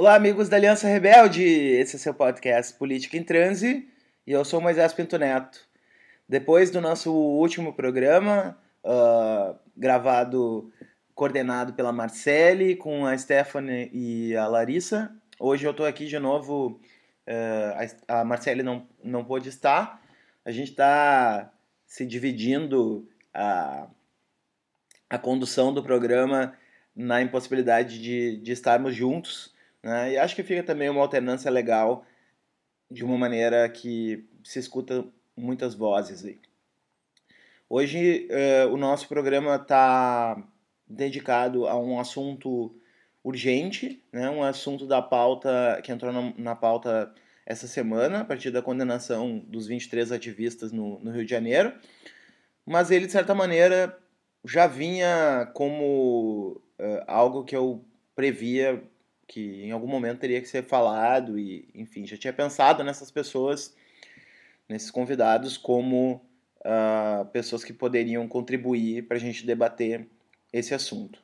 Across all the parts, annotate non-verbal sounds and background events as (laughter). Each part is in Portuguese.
Olá, amigos da Aliança Rebelde. Esse é seu podcast Política em Transe e eu sou Moisés Pinto Neto. Depois do nosso último programa, uh, gravado, coordenado pela Marcele, com a Stephanie e a Larissa, hoje eu estou aqui de novo. Uh, a Marcele não, não pôde estar. A gente está se dividindo a, a condução do programa na impossibilidade de, de estarmos juntos. Né? E acho que fica também uma alternância legal de uma maneira que se escuta muitas vozes aí. Hoje uh, o nosso programa está dedicado a um assunto urgente, né? um assunto da pauta que entrou na, na, pauta essa semana, a partir da condenação dos 23 ativistas no, no Rio de Janeiro, mas ele, de certa maneira, já vinha como uh, algo que eu previa que em algum momento teria que ser falado e, enfim, já tinha pensado nessas pessoas, nesses convidados, como uh, pessoas que poderiam contribuir para a gente debater esse assunto.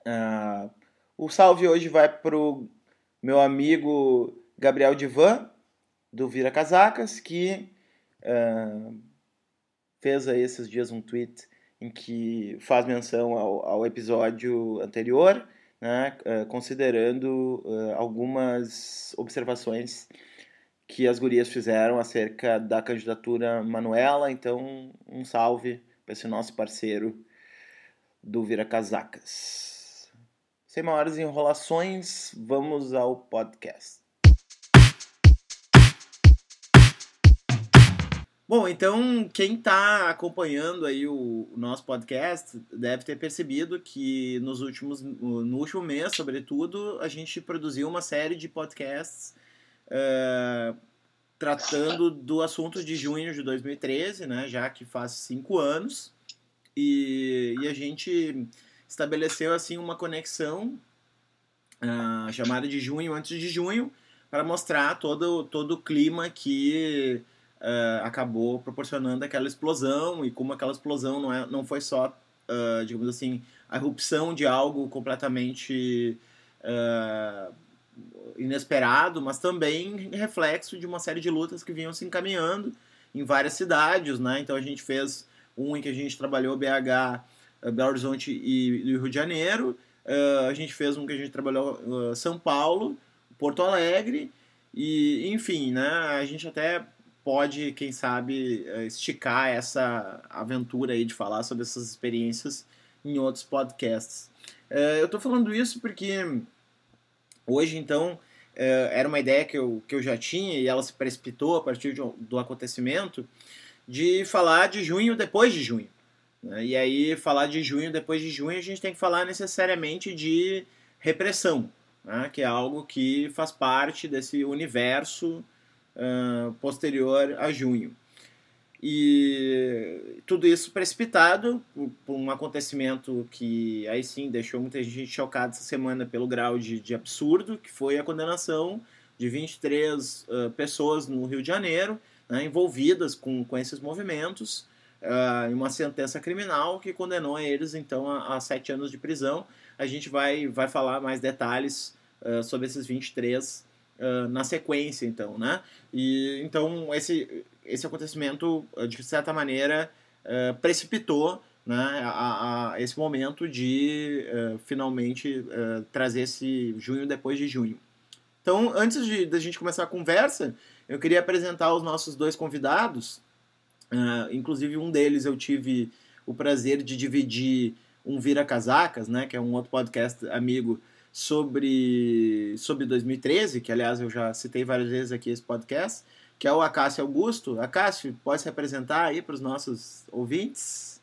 Uh, o salve hoje vai para o meu amigo Gabriel Divan, do Vira Casacas, que uh, fez aí esses dias um tweet em que faz menção ao, ao episódio anterior né, eh, considerando uh, algumas observações que as gurias fizeram acerca da candidatura Manuela. Então, um salve para esse nosso parceiro do Vira Casacas. Sem maiores enrolações, vamos ao podcast. Bom, então quem está acompanhando aí o, o, nosso podcast deve ter percebido que nos últimos, no último mês, sobretudo, a gente produziu uma série de podcasts uh, tratando do assunto de junho de 2013, né, já que faz cinco anos, e, e a gente estabeleceu assim uma conexão uh, chamada de junho antes de junho para mostrar todo, todo o clima que uh, acabou proporcionando aquela explosão e como aquela explosão não, é, não foi só, uh, digamos assim, a erupção de algo completamente uh, inesperado, mas também reflexo de uma série de lutas que vinham se encaminhando em várias cidades, né? Então a gente fez um em que a gente trabalhou BH, Belo Horizonte e, Rio de Janeiro, a gente fez um que a gente trabalhou São Paulo, Porto Alegre e enfim, né? A gente até pode, quem sabe, eh, esticar essa aventura aí de falar sobre essas experiências em outros podcasts. Eh, eu estou falando isso porque hoje, então, eh, era uma ideia que eu, que eu já tinha e ela se precipitou a partir de, do acontecimento de falar de junho depois de junho. Né? E aí, falar de junho depois de junho, a gente tem que falar necessariamente de repressão, né? que é algo que faz parte desse universo uh, posterior a junho. E tudo isso precipitado por, por, um acontecimento que aí sim deixou muita gente chocada essa semana pelo grau de, de absurdo, que foi a condenação de 23 uh, pessoas no Rio de Janeiro né, envolvidas com, com esses movimentos uh, em uma sentença criminal que condenou eles então a, a, sete anos de prisão. A gente vai, vai falar mais detalhes uh, sobre esses 23 uh, na sequência, então, né? E então esse esse acontecimento de certa maneira uh, precipitou né, a, a, esse momento de uh, finalmente trazer esse junho depois de junho. Então, antes de da gente começar a conversa, eu queria apresentar os nossos dois convidados. Inclusive, um deles eu tive o prazer de dividir um Vira Casacas, né, que é um outro podcast amigo sobre, sobre 2013, que aliás eu já citei várias vezes aqui esse podcast, que é o Acácio Augusto. Acácio, pode se apresentar aí para os nossos ouvintes?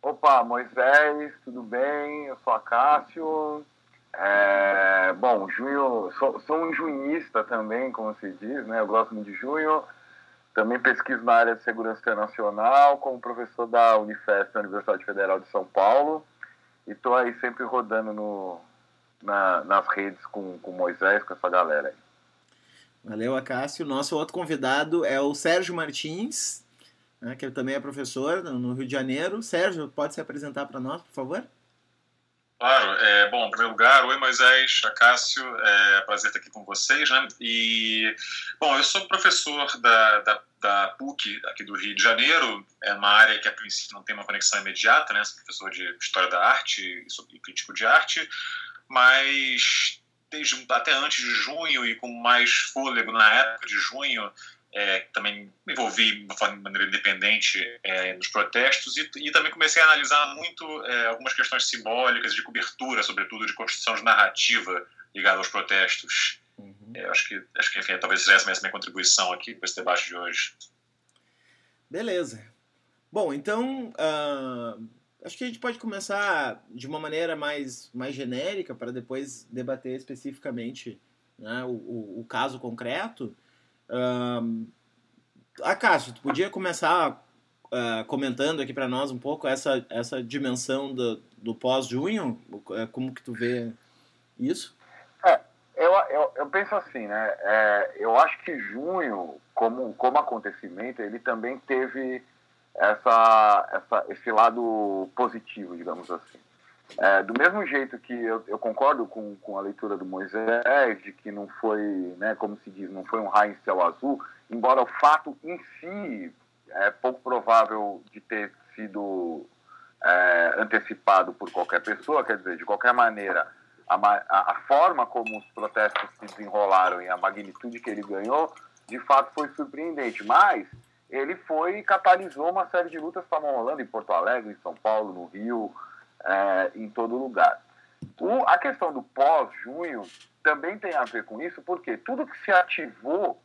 Opa, Moisés, tudo bem? Eu sou Acácio. É, bom, junho, sou, sou, um junhista também, como se diz, né? Eu gosto muito de junho. Também pesquiso na área de segurança internacional, como professor da Unifesp, Universidade Federal de São Paulo. E estou aí sempre rodando no, na, nas redes com, com Moisés, com essa galera aí. Valeu, Acácio. Nosso outro convidado é o Sérgio Martins, né, que também é professor no Rio de Janeiro. Sérgio, pode se apresentar para nós, por favor? Claro. É, bom, em primeiro lugar, oi Moisés, Acácio, é prazer estar aqui com vocês, né? E, bom, eu sou professor da, da, da PUC aqui do Rio de Janeiro, é uma área que a princípio não tem uma conexão imediata, né? Sou professor de História da Arte e crítico de arte, mas desde até antes de junho e com mais fôlego na época de junho, é, também me envolvi de maneira independente é, nos protestos e, e, também comecei a analisar muito é, algumas questões simbólicas de cobertura, sobretudo de construção de narrativa ligada aos protestos. Uhum. É, acho que, acho que enfim, talvez essa a minha contribuição aqui para esse debate de hoje. Beleza. Bom, então uh, acho que a gente pode começar de uma maneira mais, mais genérica para depois debater especificamente né, o, o, o caso concreto. Um, Acácio, tu podia começar uh, comentando aqui para nós um pouco essa, essa dimensão do, do pós-junho? É, como que tu vê isso? É, eu, eu, eu penso assim, né? É, eu acho que junho, como, como acontecimento, ele também teve essa, essa, esse lado positivo, digamos assim. É, do mesmo jeito que eu, eu, concordo com, com a leitura do Moisés, de que não foi, né, como se diz, não foi um raio em céu azul, embora o fato em si é pouco provável de ter sido é, antecipado por qualquer pessoa, quer dizer, de qualquer maneira, a, a, a, forma como os protestos se desenrolaram e a magnitude que ele ganhou, de fato foi surpreendente, mas ele foi e catalisou uma série de lutas que estavam rolando em Porto Alegre, em São Paulo, no Rio, é, em todo lugar. O, a questão do pós-junho também tem a ver com isso, porque tudo que se ativou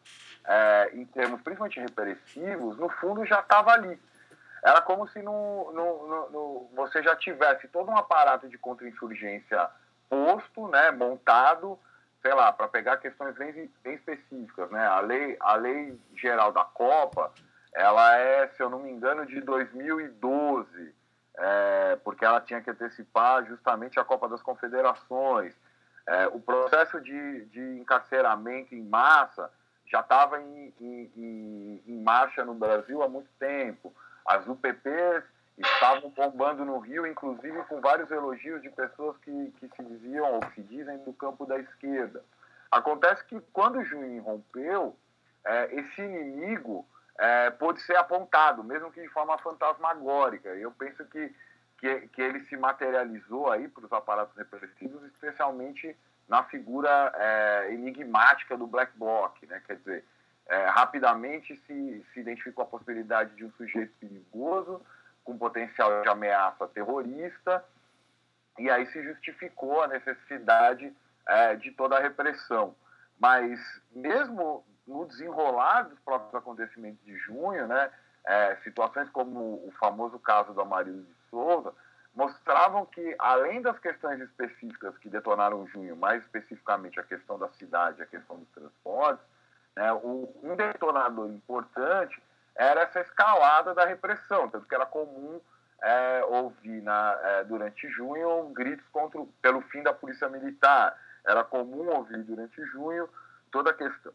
é, em termos principalmente repressivos, no fundo já estava ali. Era como se no, no, no, no, você já tivesse todo um aparato de contra-insurgência posto, né, montado, sei lá, para pegar questões bem, bem específicas. Né? A, lei, a lei geral da Copa, ela é, se eu não me engano, de 2012 é, porque ela tinha que antecipar justamente a Copa das Confederações. É, o processo de, de encarceramento em massa já estava em, em, em, marcha no Brasil há muito tempo. As UPPs estavam bombando no Rio, inclusive com vários elogios de pessoas que, que se diziam ou se dizem do campo da esquerda. Acontece que quando o Juiz rompeu, é, esse inimigo é, pôde ser apontado, mesmo que de forma fantasmagórica. Eu penso que, que, que ele se materializou aí para os aparatos repressivos, especialmente na figura é, enigmática do Black Bloc, né? quer dizer, é, rapidamente se, se identificou a possibilidade de um sujeito perigoso, com potencial de ameaça terrorista, e aí se justificou a necessidade é, de toda a repressão. Mas mesmo no desenrolar dos próprios acontecimentos de junho, né, é, situações como o famoso caso do Amarildo de Souza, mostravam que, além das questões específicas que detonaram junho, mais especificamente a questão da cidade, a questão dos transportes, né, um detonador importante era essa escalada da repressão, tanto que era comum é, ouvir na, é, durante junho gritos contra, pelo fim da polícia militar, era comum ouvir durante junho toda a questão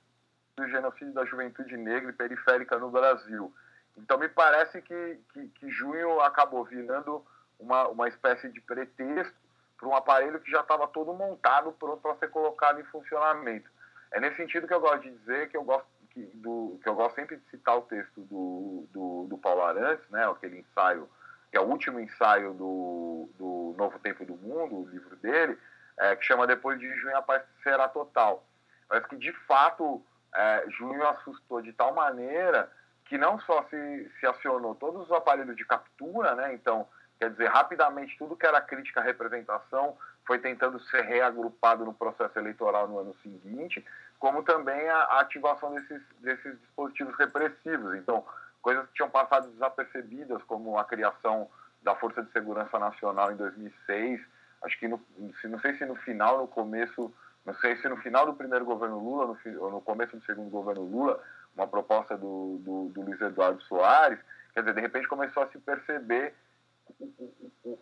do genocídio da juventude negra e periférica no Brasil. Então, me parece que, que, que junho acabou virando uma, uma espécie de pretexto para um aparelho que já estava todo montado, pronto para ser colocado em funcionamento. É nesse sentido que eu gosto de dizer que eu gosto, que, do, que eu gosto sempre de citar o texto do, do, do Paulo Arantes, né, aquele ensaio, que é o último ensaio do, do Novo Tempo do Mundo, o livro dele, é, que chama Depois de Junho a Paz Será Total. Parece que, de fato, é, junho assustou de tal maneira que não só se, se acionou todos os aparelhos de captura, né? Então, quer dizer, rapidamente tudo que era crítica à representação foi tentando ser reagrupado no processo eleitoral no ano seguinte, como também a, a ativação desses, desses dispositivos repressivos. Então, coisas que tinham passado desapercebidas, como a criação da Força de Segurança Nacional em 2006, acho que no, não sei se no final, no começo não sei se no final do primeiro governo Lula no, ou no começo do segundo governo Lula, uma proposta do, do, do Luiz Eduardo Soares, quer dizer, de repente começou a se perceber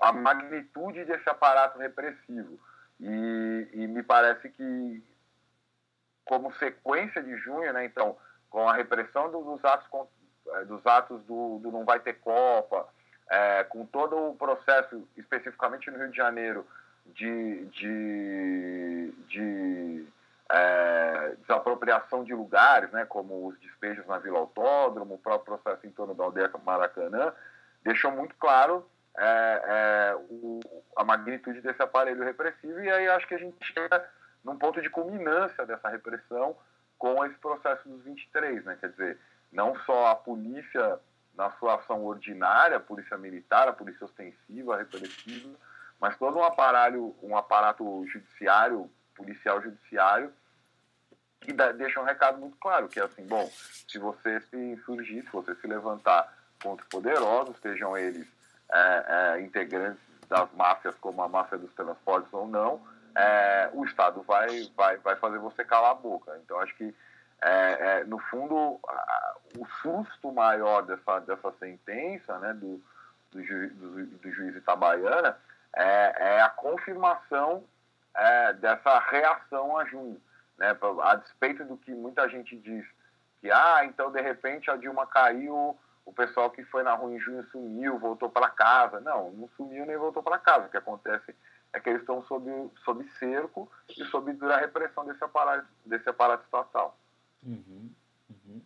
a magnitude desse aparato repressivo. E, e, me parece que, como sequência de junho, né, então, com a repressão dos atos, é, dos atos do, do Não Vai Ter Copa, é, com todo o processo, especificamente no Rio de Janeiro, de, de, de é, desapropriação de lugares, né, como os despejos na Vila Autódromo, o próprio processo em torno da aldeia Maracanã, deixou muito claro é, é, o, a magnitude desse aparelho repressivo, e aí acho que a gente chega num ponto de culminância dessa repressão com esse processo dos 23, né? Quer dizer, não só a polícia na sua ação ordinária, a polícia militar, a polícia ostensiva, a repressiva, mas todo um um aparato judiciário, policial judiciário, que dá, deixa um recado muito claro, que é assim, bom, se você se insurgir, se você se levantar contra poderosos, sejam eles é, é, integrantes das máfias, como a máfia dos transportes ou não, é, o Estado vai, vai, vai fazer você calar a boca. Então, acho que, é, é, no fundo, a, o susto maior dessa, dessa sentença né, do, do, ju, do, do juiz Itabaiana é, é a confirmação é, dessa reação a junho. Né, a despeito do que muita gente diz, que, ah, então, de repente, a Dilma caiu o pessoal que foi na rua em junho sumiu, voltou para casa. Não, não sumiu nem voltou para casa. O que acontece é que eles estão sob, sob cerco e sob dura repressão desse aparato, desse aparato estatal. Uhum, uhum.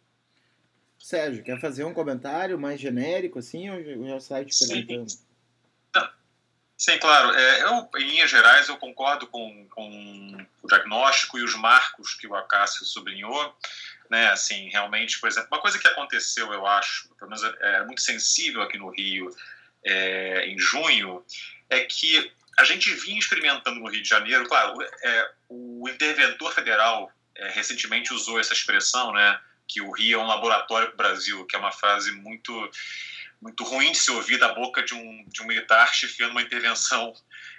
Sérgio, quer fazer um comentário mais genérico assim ou já sai te perguntando? Sim. Sim, claro. É, eu, em linhas gerais, eu concordo com, com o diagnóstico e os marcos que o Acácio sublinhou né? Assim, realmente, por exemplo, uma coisa que aconteceu, eu acho, pelo menos é, é muito sensível aqui no Rio é, em junho, é que a gente vinha experimentando no Rio de Janeiro, claro, é, o interventor federal é, recentemente usou essa expressão, né? Que o Rio é um laboratório para o Brasil, que é uma frase muito muito ruim de se ouvir da boca de um, de um militar chefiando uma intervenção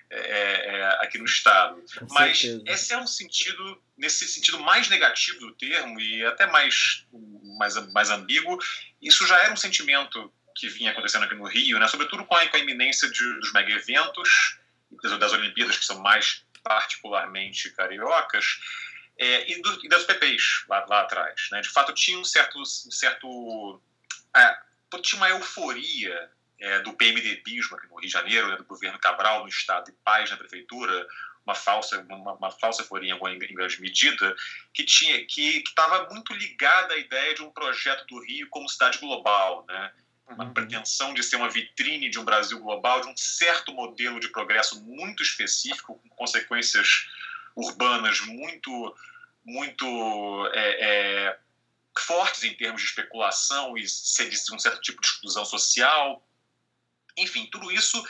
é, é, é, aqui no Estado. Com Mas certeza. esse é um sentido, nesse sentido mais negativo do termo e até mais, mais, mais ambíguo, isso já era um sentimento que vinha acontecendo aqui no Rio, né? sobretudo com a, com a iminência de, dos mega-eventos, das Olimpíadas, que são mais particularmente cariocas, é, e, do, e, das PPs lá, lá atrás. Né? De fato, tinha um certo. Um certo é, tinha uma euforia é, do PMDBismo aqui no Rio de Janeiro, né, do governo Cabral no Estado e Paz na Prefeitura, uma falsa uma, uma falsa euforia em, em grande medida, que tinha que estava muito ligada à ideia de um projeto do Rio como cidade global, né? uma uhum. pretensão de ser uma vitrine de um Brasil global, de um certo modelo de progresso muito específico, com consequências urbanas muito muito é, é, fortes em termos de especulação e um certo tipo de exclusão social. Enfim, tudo isso,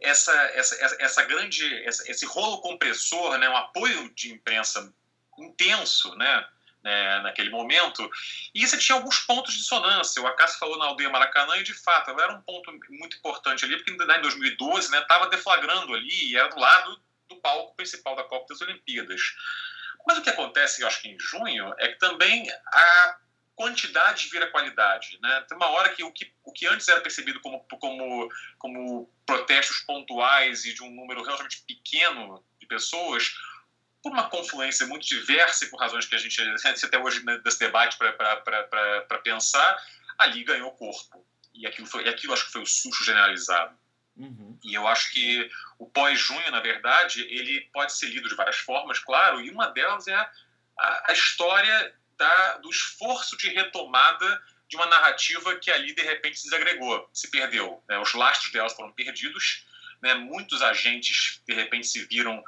essa, essa, essa grande, esse rolo compressor, né, um apoio de imprensa intenso, né, né, naquele momento, e você tinha alguns pontos de dissonância. O Acácio falou na aldeia Maracanã e, de fato, ela era um ponto muito importante ali, porque né, em 2012 estava né, deflagrando ali e era do lado do palco principal da Copa das Olimpíadas. Mas o que acontece, eu acho que em junho, é que também a quantidade vira qualidade. Né? Tem uma hora que o, que o que antes era percebido como, como, como protestos pontuais e de um número relativamente pequeno de pessoas, por uma confluência muito diversa e por razões que a gente (laughs) até hoje né, desse debate para pensar, ali ganhou corpo. E aquilo, foi, e aquilo acho que foi o susto generalizado. Uhum. E eu acho que o pós-junho, na verdade, ele pode ser lido de várias formas, claro, e uma delas é a, a história da, do esforço de retomada de uma narrativa que ali de repente se desagregou, se perdeu. Né? Os lastros delas foram perdidos, né? muitos agentes de repente se viram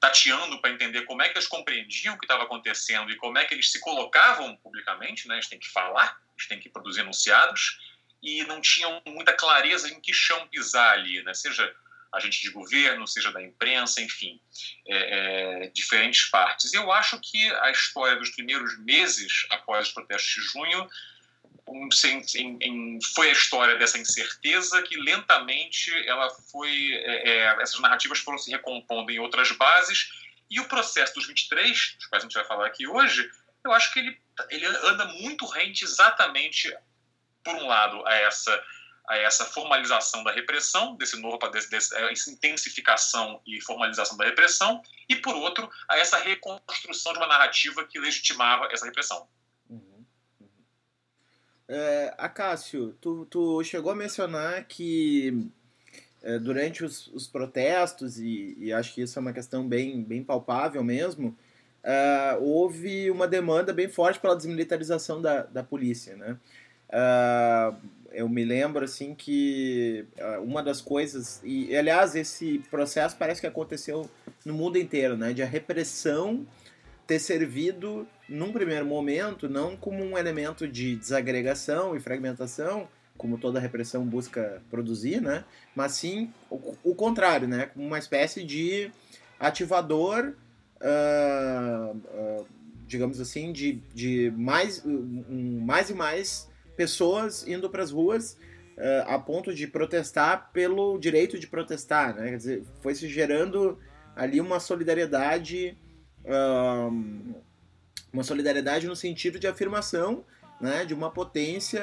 tateando para entender como é que eles compreendiam o que estava acontecendo e como é que eles se colocavam publicamente, né? eles têm que falar, eles têm que produzir enunciados, e não tinham muita clareza em que chão pisar ali, né? seja agente de governo, seja da imprensa, enfim, é, é, diferentes partes. Eu acho que a história dos primeiros meses após os protestos de junho um, em, em, foi a história dessa incerteza que lentamente ela foi é, é, essas narrativas foram se recompondo em outras bases e o processo dos 23, dos quais a gente vai falar aqui hoje, eu acho que ele, ele anda muito rente exatamente por um lado a essa a essa formalização da repressão, desse novo, desse, essa intensificação e formalização da repressão, e, por outro, a essa reconstrução de uma narrativa que legitimava essa repressão. Uhum, uhum. É, Acácio, tu, tu chegou a mencionar que é, durante os, os protestos, e, e, acho que isso é uma questão bem, bem palpável mesmo, é, houve uma demanda bem forte pela desmilitarização da, da polícia. Né? É, eu me lembro assim que uma das coisas, e aliás, esse processo parece que aconteceu no mundo inteiro, né? de a repressão ter servido, num primeiro momento, não como um elemento de desagregação e fragmentação, como toda repressão busca produzir, né? Mas sim o, o contrário, né? Como uma espécie de ativador, uh, uh, digamos assim, de, de mais, um, mais e mais pessoas indo para as ruas uh, a ponto de protestar pelo direito de protestar, né? Quer dizer, foi se gerando ali uma solidariedade, uma solidariedade no sentido de afirmação né, de uma potência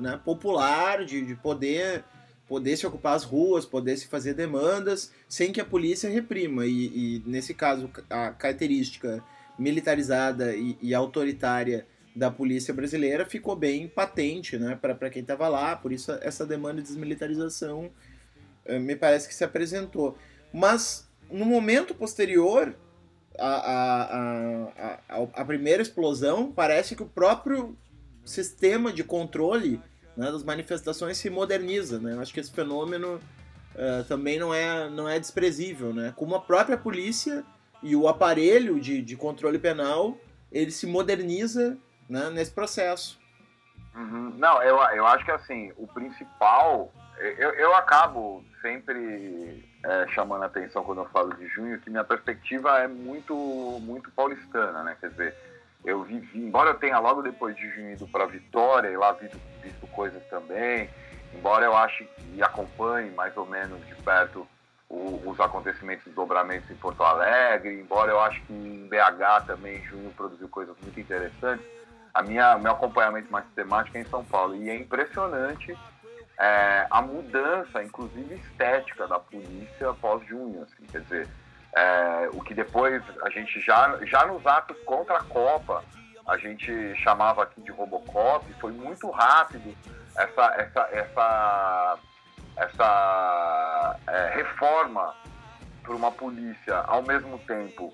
né, popular, de, de poder poder se ocupar as ruas, poder se fazer demandas, sem que a polícia reprima. E, e nesse caso, a característica militarizada e, e, autoritária da polícia brasileira ficou bem patente né, para quem estava lá, por isso essa demanda de desmilitarização eh, me parece que se apresentou. Mas no momento posterior à, à, à, à primeira explosão, parece que o próprio sistema de controle né, das manifestações se moderniza. Né? Eu acho que esse fenômeno uh, também não é, não é desprezível. Né? Como a própria polícia e o aparelho de, de controle penal ele se moderniza né, nesse processo. Uhum. Não, eu, eu acho que assim, o principal. Eu, eu acabo sempre é, chamando a atenção quando eu falo de junho, que minha perspectiva é muito, muito paulistana, né? Quer dizer, eu vivi, embora eu tenha logo depois de junho ido para Vitória e lá visto, visto coisas também, embora eu ache e acompanhe mais ou menos de perto o, os acontecimentos dos dobramentos em Porto Alegre, embora eu acho que em BH também junho produziu coisas muito interessantes, a minha meu acompanhamento mais sistemático é em São Paulo. E é impressionante é, a mudança, inclusive estética, da polícia pós junho, assim, quer dizer é, o que depois a gente já, já nos atos contra a Copa, a gente chamava aqui de Robocop, foi muito rápido essa, essa, essa, essa é, reforma para uma polícia ao mesmo tempo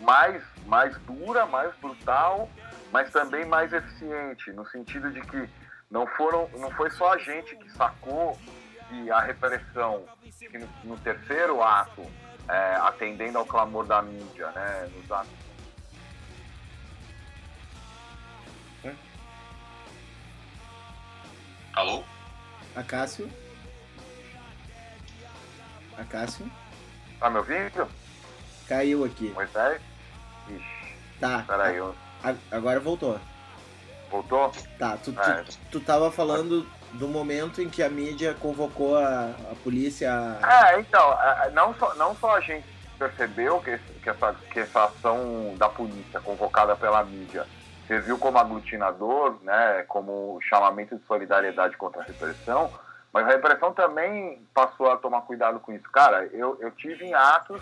mais, mais dura, mais brutal, mas também mais eficiente, no sentido de que não, foram, não foi só a gente que sacou que a repressão, que no, no terceiro ato é, atendendo ao clamor da mídia, né? Nos atos. Hum? Alô? Acácio? Acácio? Tá me ouvindo? Caiu aqui. Moisés? Ixi. Tá. Peraí. Eu... Agora voltou. Voltou? Tá, tu, é. tu, tu tava falando do momento em que a mídia convocou a, a polícia. É, então, não só, não só a gente percebeu que, que, essa, que essa ação da polícia convocada pela mídia serviu como aglutinador, né, como chamamento de solidariedade contra a repressão, mas a repressão também passou a tomar cuidado com isso. Cara, eu, eu tive em atos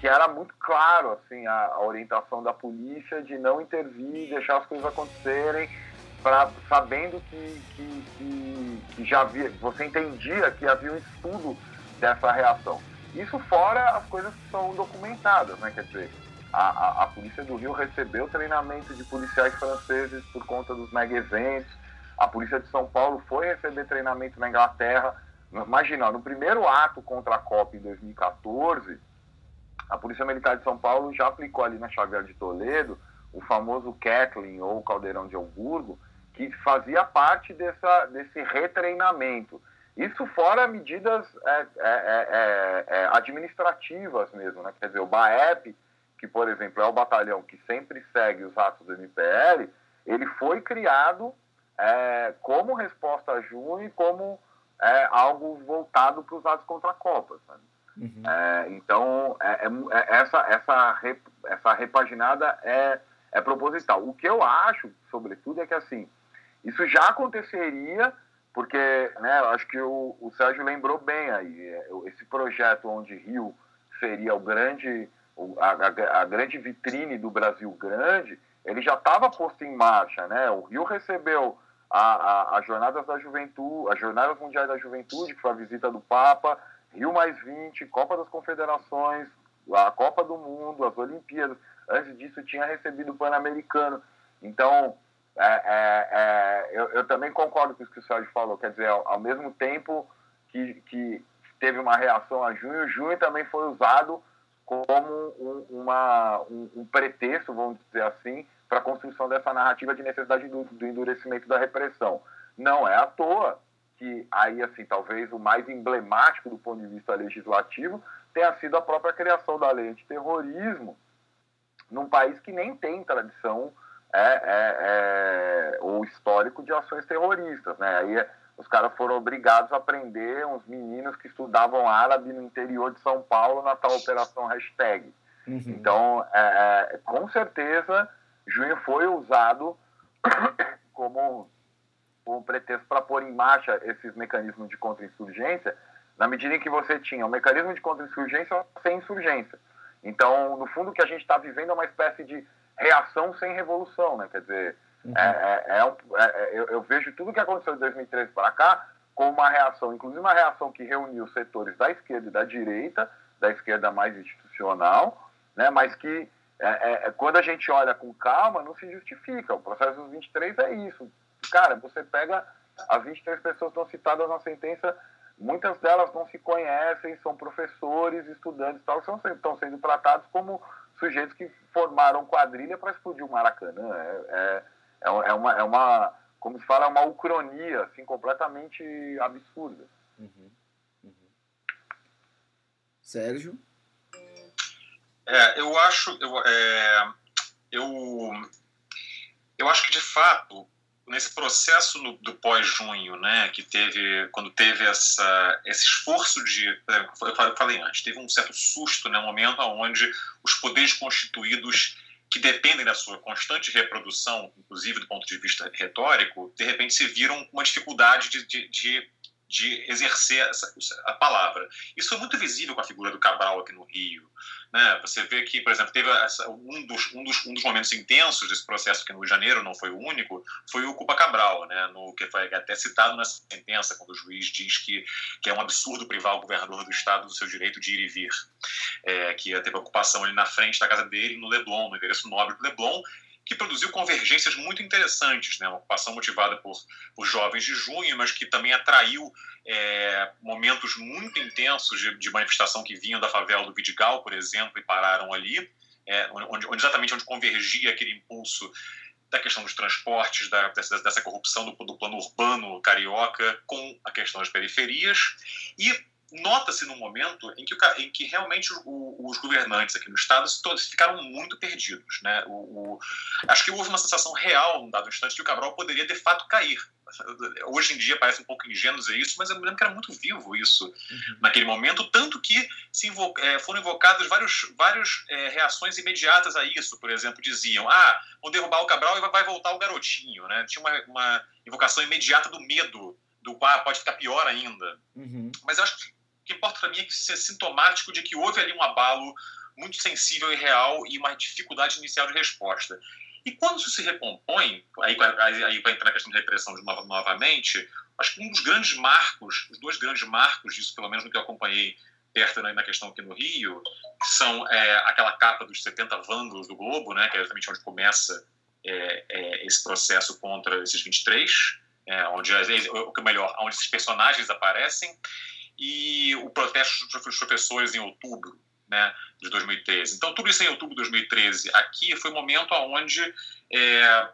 que era muito claro assim a, a orientação da polícia de não intervir, deixar as coisas acontecerem pra, sabendo que, que, que, que já havia, você entendia que havia um estudo dessa reação. Isso fora as coisas que são documentadas, né? Quer dizer, a, a, a, Polícia do Rio recebeu treinamento de policiais franceses por conta dos mega eventos. A Polícia de São Paulo foi receber treinamento na Inglaterra. Imagina, no primeiro ato contra a COP em 2014, a Polícia Militar de São Paulo já aplicou ali na Xavier de Toledo o famoso Kathleen ou Caldeirão de Hamburgo, que fazia parte dessa, desse retreinamento. Isso fora medidas é, é, é, é, administrativas mesmo, né? Quer dizer, o BAEP, que, por exemplo, é o batalhão que sempre segue os atos do MPL, ele foi criado é, como resposta a junho e como é, algo voltado para os atos contra a Copa. Uhum. então, essa, essa, essa repaginada é, é proposital. O que eu acho, sobretudo, é que assim, isso já aconteceria, porque né, acho que o, o Sérgio lembrou bem aí, é, esse projeto onde Rio seria o grande, a, a, a grande vitrine do Brasil grande, ele já estava posto em marcha, né? O Rio recebeu a, a, a Jornadas da Juventude, as Jornadas Mundiais da Juventude, que foi a visita do Papa, Rio Mais 20, Copa das Confederações, a Copa do Mundo, as Olimpíadas. Antes disso, tinha recebido o Pan-Americano. Então, é, é, é, eu, eu, também concordo com isso que o Sérgio falou. Quer dizer, ao, ao mesmo tempo que, que, teve uma reação a junho, junho também foi usado como um, uma, um, um pretexto, vamos dizer assim, para a construção dessa narrativa de necessidade do, do endurecimento da repressão. Não é à toa que aí, assim, talvez o mais emblemático do ponto de vista legislativo tenha sido a própria criação da lei antiterrorismo num país que nem tem tradição é, é, é, ou histórico de ações terroristas, né? Aí os caras foram obrigados a prender uns meninos que estudavam árabe no interior de São Paulo na tal operação hashtag. Uhum. Então, é, é, com certeza, junho foi usado (coughs) como um pretexto para pôr em marcha esses mecanismos de contra-insurgência, na medida em que você tinha um mecanismo de contra-insurgência sem insurgência. Então, no fundo, o que a gente está vivendo é uma espécie de reação sem revolução, né? Quer dizer, uhum. é, é, é, um, é, é eu, eu, vejo tudo o que aconteceu de 2013 para cá como uma reação, inclusive uma reação que reuniu setores da esquerda e da direita, da esquerda mais institucional, né? Mas que é, quando a gente olha com calma, não se justifica. O processo dos 23 é isso. Cara, você pega as 23 pessoas que estão citadas na sentença muitas delas não se conhecem, são professores, estudantes, tal, são, estão sendo tratados como sujeitos que formaram quadrilha para explodir o Maracanã. É, é, é, uma, é uma, como se fala, uma ucronia assim, completamente absurda. Uhum. Uhum. Sérgio? É, eu acho, eu, é, eu, eu acho que de fato nesse processo no, do pós-junho, né, que teve, quando teve essa, esse esforço de, eu falei antes, teve um certo susto, né, um momento onde os poderes constituídos que dependem da sua constante reprodução, inclusive do ponto de vista retórico, de repente se viram uma dificuldade de, de, de de exercer essa, a palavra. Isso foi muito visível com a figura do Cabral aqui no Rio. Né? Você vê que, por exemplo, teve essa, um, dos, um, dos, um dos momentos intensos desse processo, que no Rio de Janeiro não foi o único, foi o Cuba Cabral, né? no, que foi até citado nessa sentença, quando o juiz diz que, que é um absurdo privar o governador do estado do seu direito de ir e vir. É, que teve ocupação ali na frente da casa dele, no Leblon, no endereço nobre do Leblon, que produziu convergências muito interessantes, né? uma ocupação motivada por, por jovens de junho, mas que também atraiu é, momentos muito intensos de, de, manifestação que vinham da favela do Vidigal, por exemplo, e pararam ali, é, onde, onde, exatamente onde convergia aquele impulso da questão dos transportes, da, dessa, dessa corrupção do, do plano urbano carioca com a questão das periferias, e nota-se no momento em que, em que realmente o, os governantes aqui no Estado todos ficaram muito perdidos. Né? O, o, acho que houve uma sensação real, num dado instante, que o Cabral poderia de fato cair. Hoje em dia parece um pouco ingênuo dizer isso, mas eu me lembro que era muito vivo isso uhum. naquele momento, tanto que invoca, é, foram invocadas várias vários, é, reações imediatas a isso. Por exemplo, diziam: ah, vão derrubar o Cabral e vai voltar o garotinho. Né? Tinha uma, uma invocação imediata do medo do ah, pode ficar pior ainda. Uhum. Mas eu acho que que importa para mim é que isso é sintomático de que houve ali um abalo muito sensível e real e uma dificuldade inicial de resposta. E quando isso se recompõe, aí, aí, vai entrar na questão de repressão de novo, novamente, acho que um dos grandes marcos, os dois grandes marcos disso, pelo menos no que eu acompanhei perto né, na questão aqui no Rio, são é, aquela capa dos 70 vândalos do Globo, né, que é exatamente onde começa é, é, esse processo contra esses 23, é, onde, o que melhor, onde esses personagens aparecem, e o protesto dos professores em outubro né, de 2013. Então, tudo isso em outubro de 2013. Aqui foi o um momento onde é,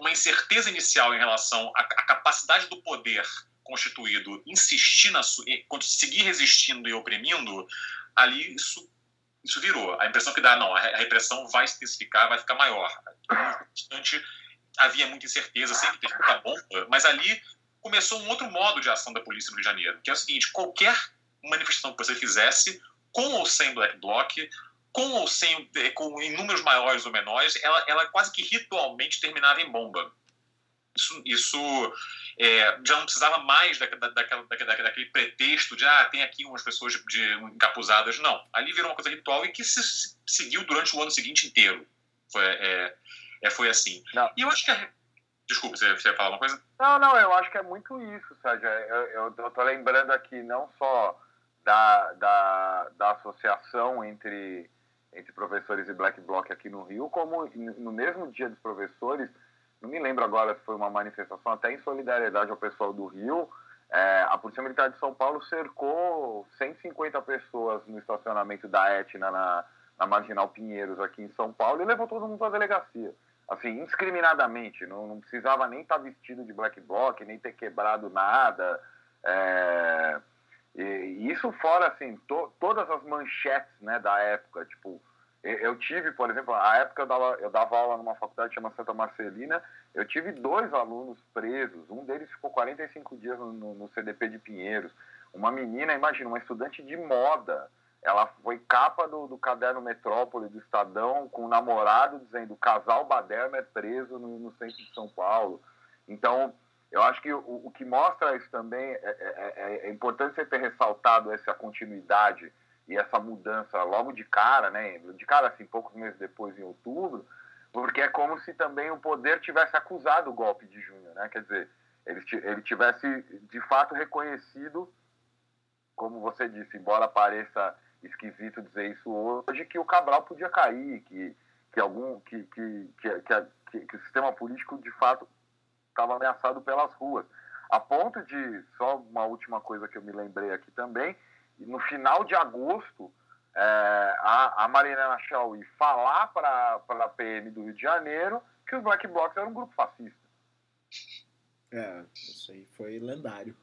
uma incerteza inicial em relação à, à, capacidade do poder constituído insistir na seguir resistindo e oprimindo, ali isso isso virou. A impressão que dá, não, a repressão vai se intensificar, vai ficar maior. No instante, havia muita incerteza, sempre teve muita bomba, mas ali começou um outro modo de ação da polícia no Rio de Janeiro, que é o seguinte: qualquer manifestação que você fizesse, com ou sem black bloc, com ou sem, eh, com em números maiores ou menores, ela, ela quase que ritualmente terminava em bomba. Isso, isso é, já não precisava mais da, da, daquela, daquele, daquele pretexto de ah, tem aqui umas pessoas de, de encapuzadas. Não. Ali virou uma coisa ritual e que se, se seguiu durante o ano seguinte inteiro. Foi, é, é, foi assim. Não. E eu acho que a, Desculpa, você, você ia falar uma coisa? Não, não, eu acho que é muito isso, Sérgio. Eu, eu, eu tô lembrando aqui não só da, da, da associação entre, entre professores e Black Bloc aqui no Rio, como no mesmo dia dos professores, não me lembro agora se foi uma manifestação até em solidariedade ao pessoal do Rio, é, a Polícia Militar de São Paulo cercou 150 pessoas no estacionamento da Etna na, na Marginal Pinheiros aqui em São Paulo e levou todo mundo para a delegacia. Assim, indiscriminadamente, não, não precisava nem estar tá vestido de black bloc, nem ter quebrado nada. É, e, isso fora, assim, to, todas as manchetes né, da época, tipo, eu tive, por exemplo, a época eu dava, eu dava aula numa faculdade chamada Santa Marcelina, eu tive dois alunos presos, um deles ficou 45 dias no, no CDP de Pinheiros. Uma menina, imagina, uma estudante de moda, ela foi capa do, do caderno Metrópole do Estadão com o um namorado dizendo casal Baderna é preso no, no, centro de São Paulo. Então, eu acho que o, o que mostra isso também é, é, é, é importante você ter ressaltado essa continuidade e essa mudança logo de cara, né? De cara, assim, poucos meses depois, em outubro, porque é como se também o poder tivesse acusado o golpe de junho, né? Quer dizer, ele, ele tivesse de fato reconhecido, como você disse, embora pareça esquisito dizer isso hoje, que o Cabral podia cair, que, que algum que, que, que, que, que o sistema político de fato estava ameaçado pelas ruas. A ponto de, só uma última coisa que eu me lembrei aqui também, no final de agosto, é, a, a Mariana Chauí falar para a PM do Rio de Janeiro que os Black Blocs eram um grupo fascista. É, isso aí foi lendário.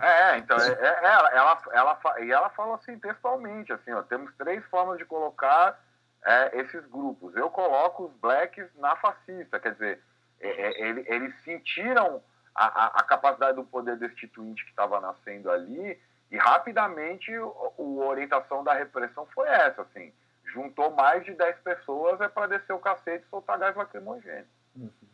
É, então, é, é, ela, ela, ela, e ela fala assim textualmente, assim, ó, temos três formas de colocar é, esses grupos. Eu coloco os blacks na fascista, quer dizer, é, é, eles, sentiram a, a, a, capacidade do poder destituinte que estava nascendo ali e rapidamente a orientação da repressão foi essa, assim, juntou mais de 10 pessoas é para descer o cacete e soltar gás lacrimogêneo.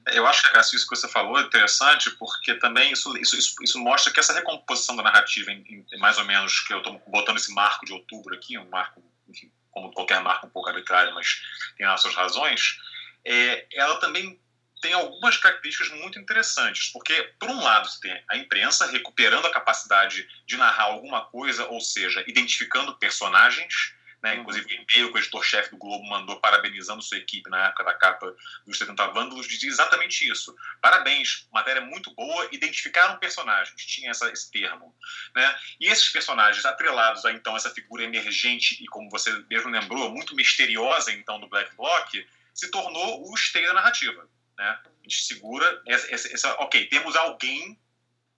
Eu acho que isso que você falou é interessante, porque também isso, isso, isso, isso mostra que essa recomposição da narrativa, em, em mais ou menos, que eu estou botando esse marco de outubro aqui, um marco, enfim, como qualquer marco um pouco arbitrário, mas tem as suas razões, é, ela também tem algumas características muito interessantes, porque, por um lado, você tem a imprensa recuperando a capacidade de narrar alguma coisa, ou seja, identificando personagens, né? Uhum. Inclusive, o e-mail que o editor-chefe do Globo mandou parabenizando sua equipe na época da capa dos 70 Vândalos dizia exatamente isso. Parabéns, matéria muito boa, identificaram personagens, tinha essa, esse termo. Né? E esses personagens, atrelados a então essa figura emergente e, como você mesmo lembrou, muito misteriosa então do Black Bloc, se tornou o esteio da narrativa. Né? A gente segura essa, essa, essa, ok, temos alguém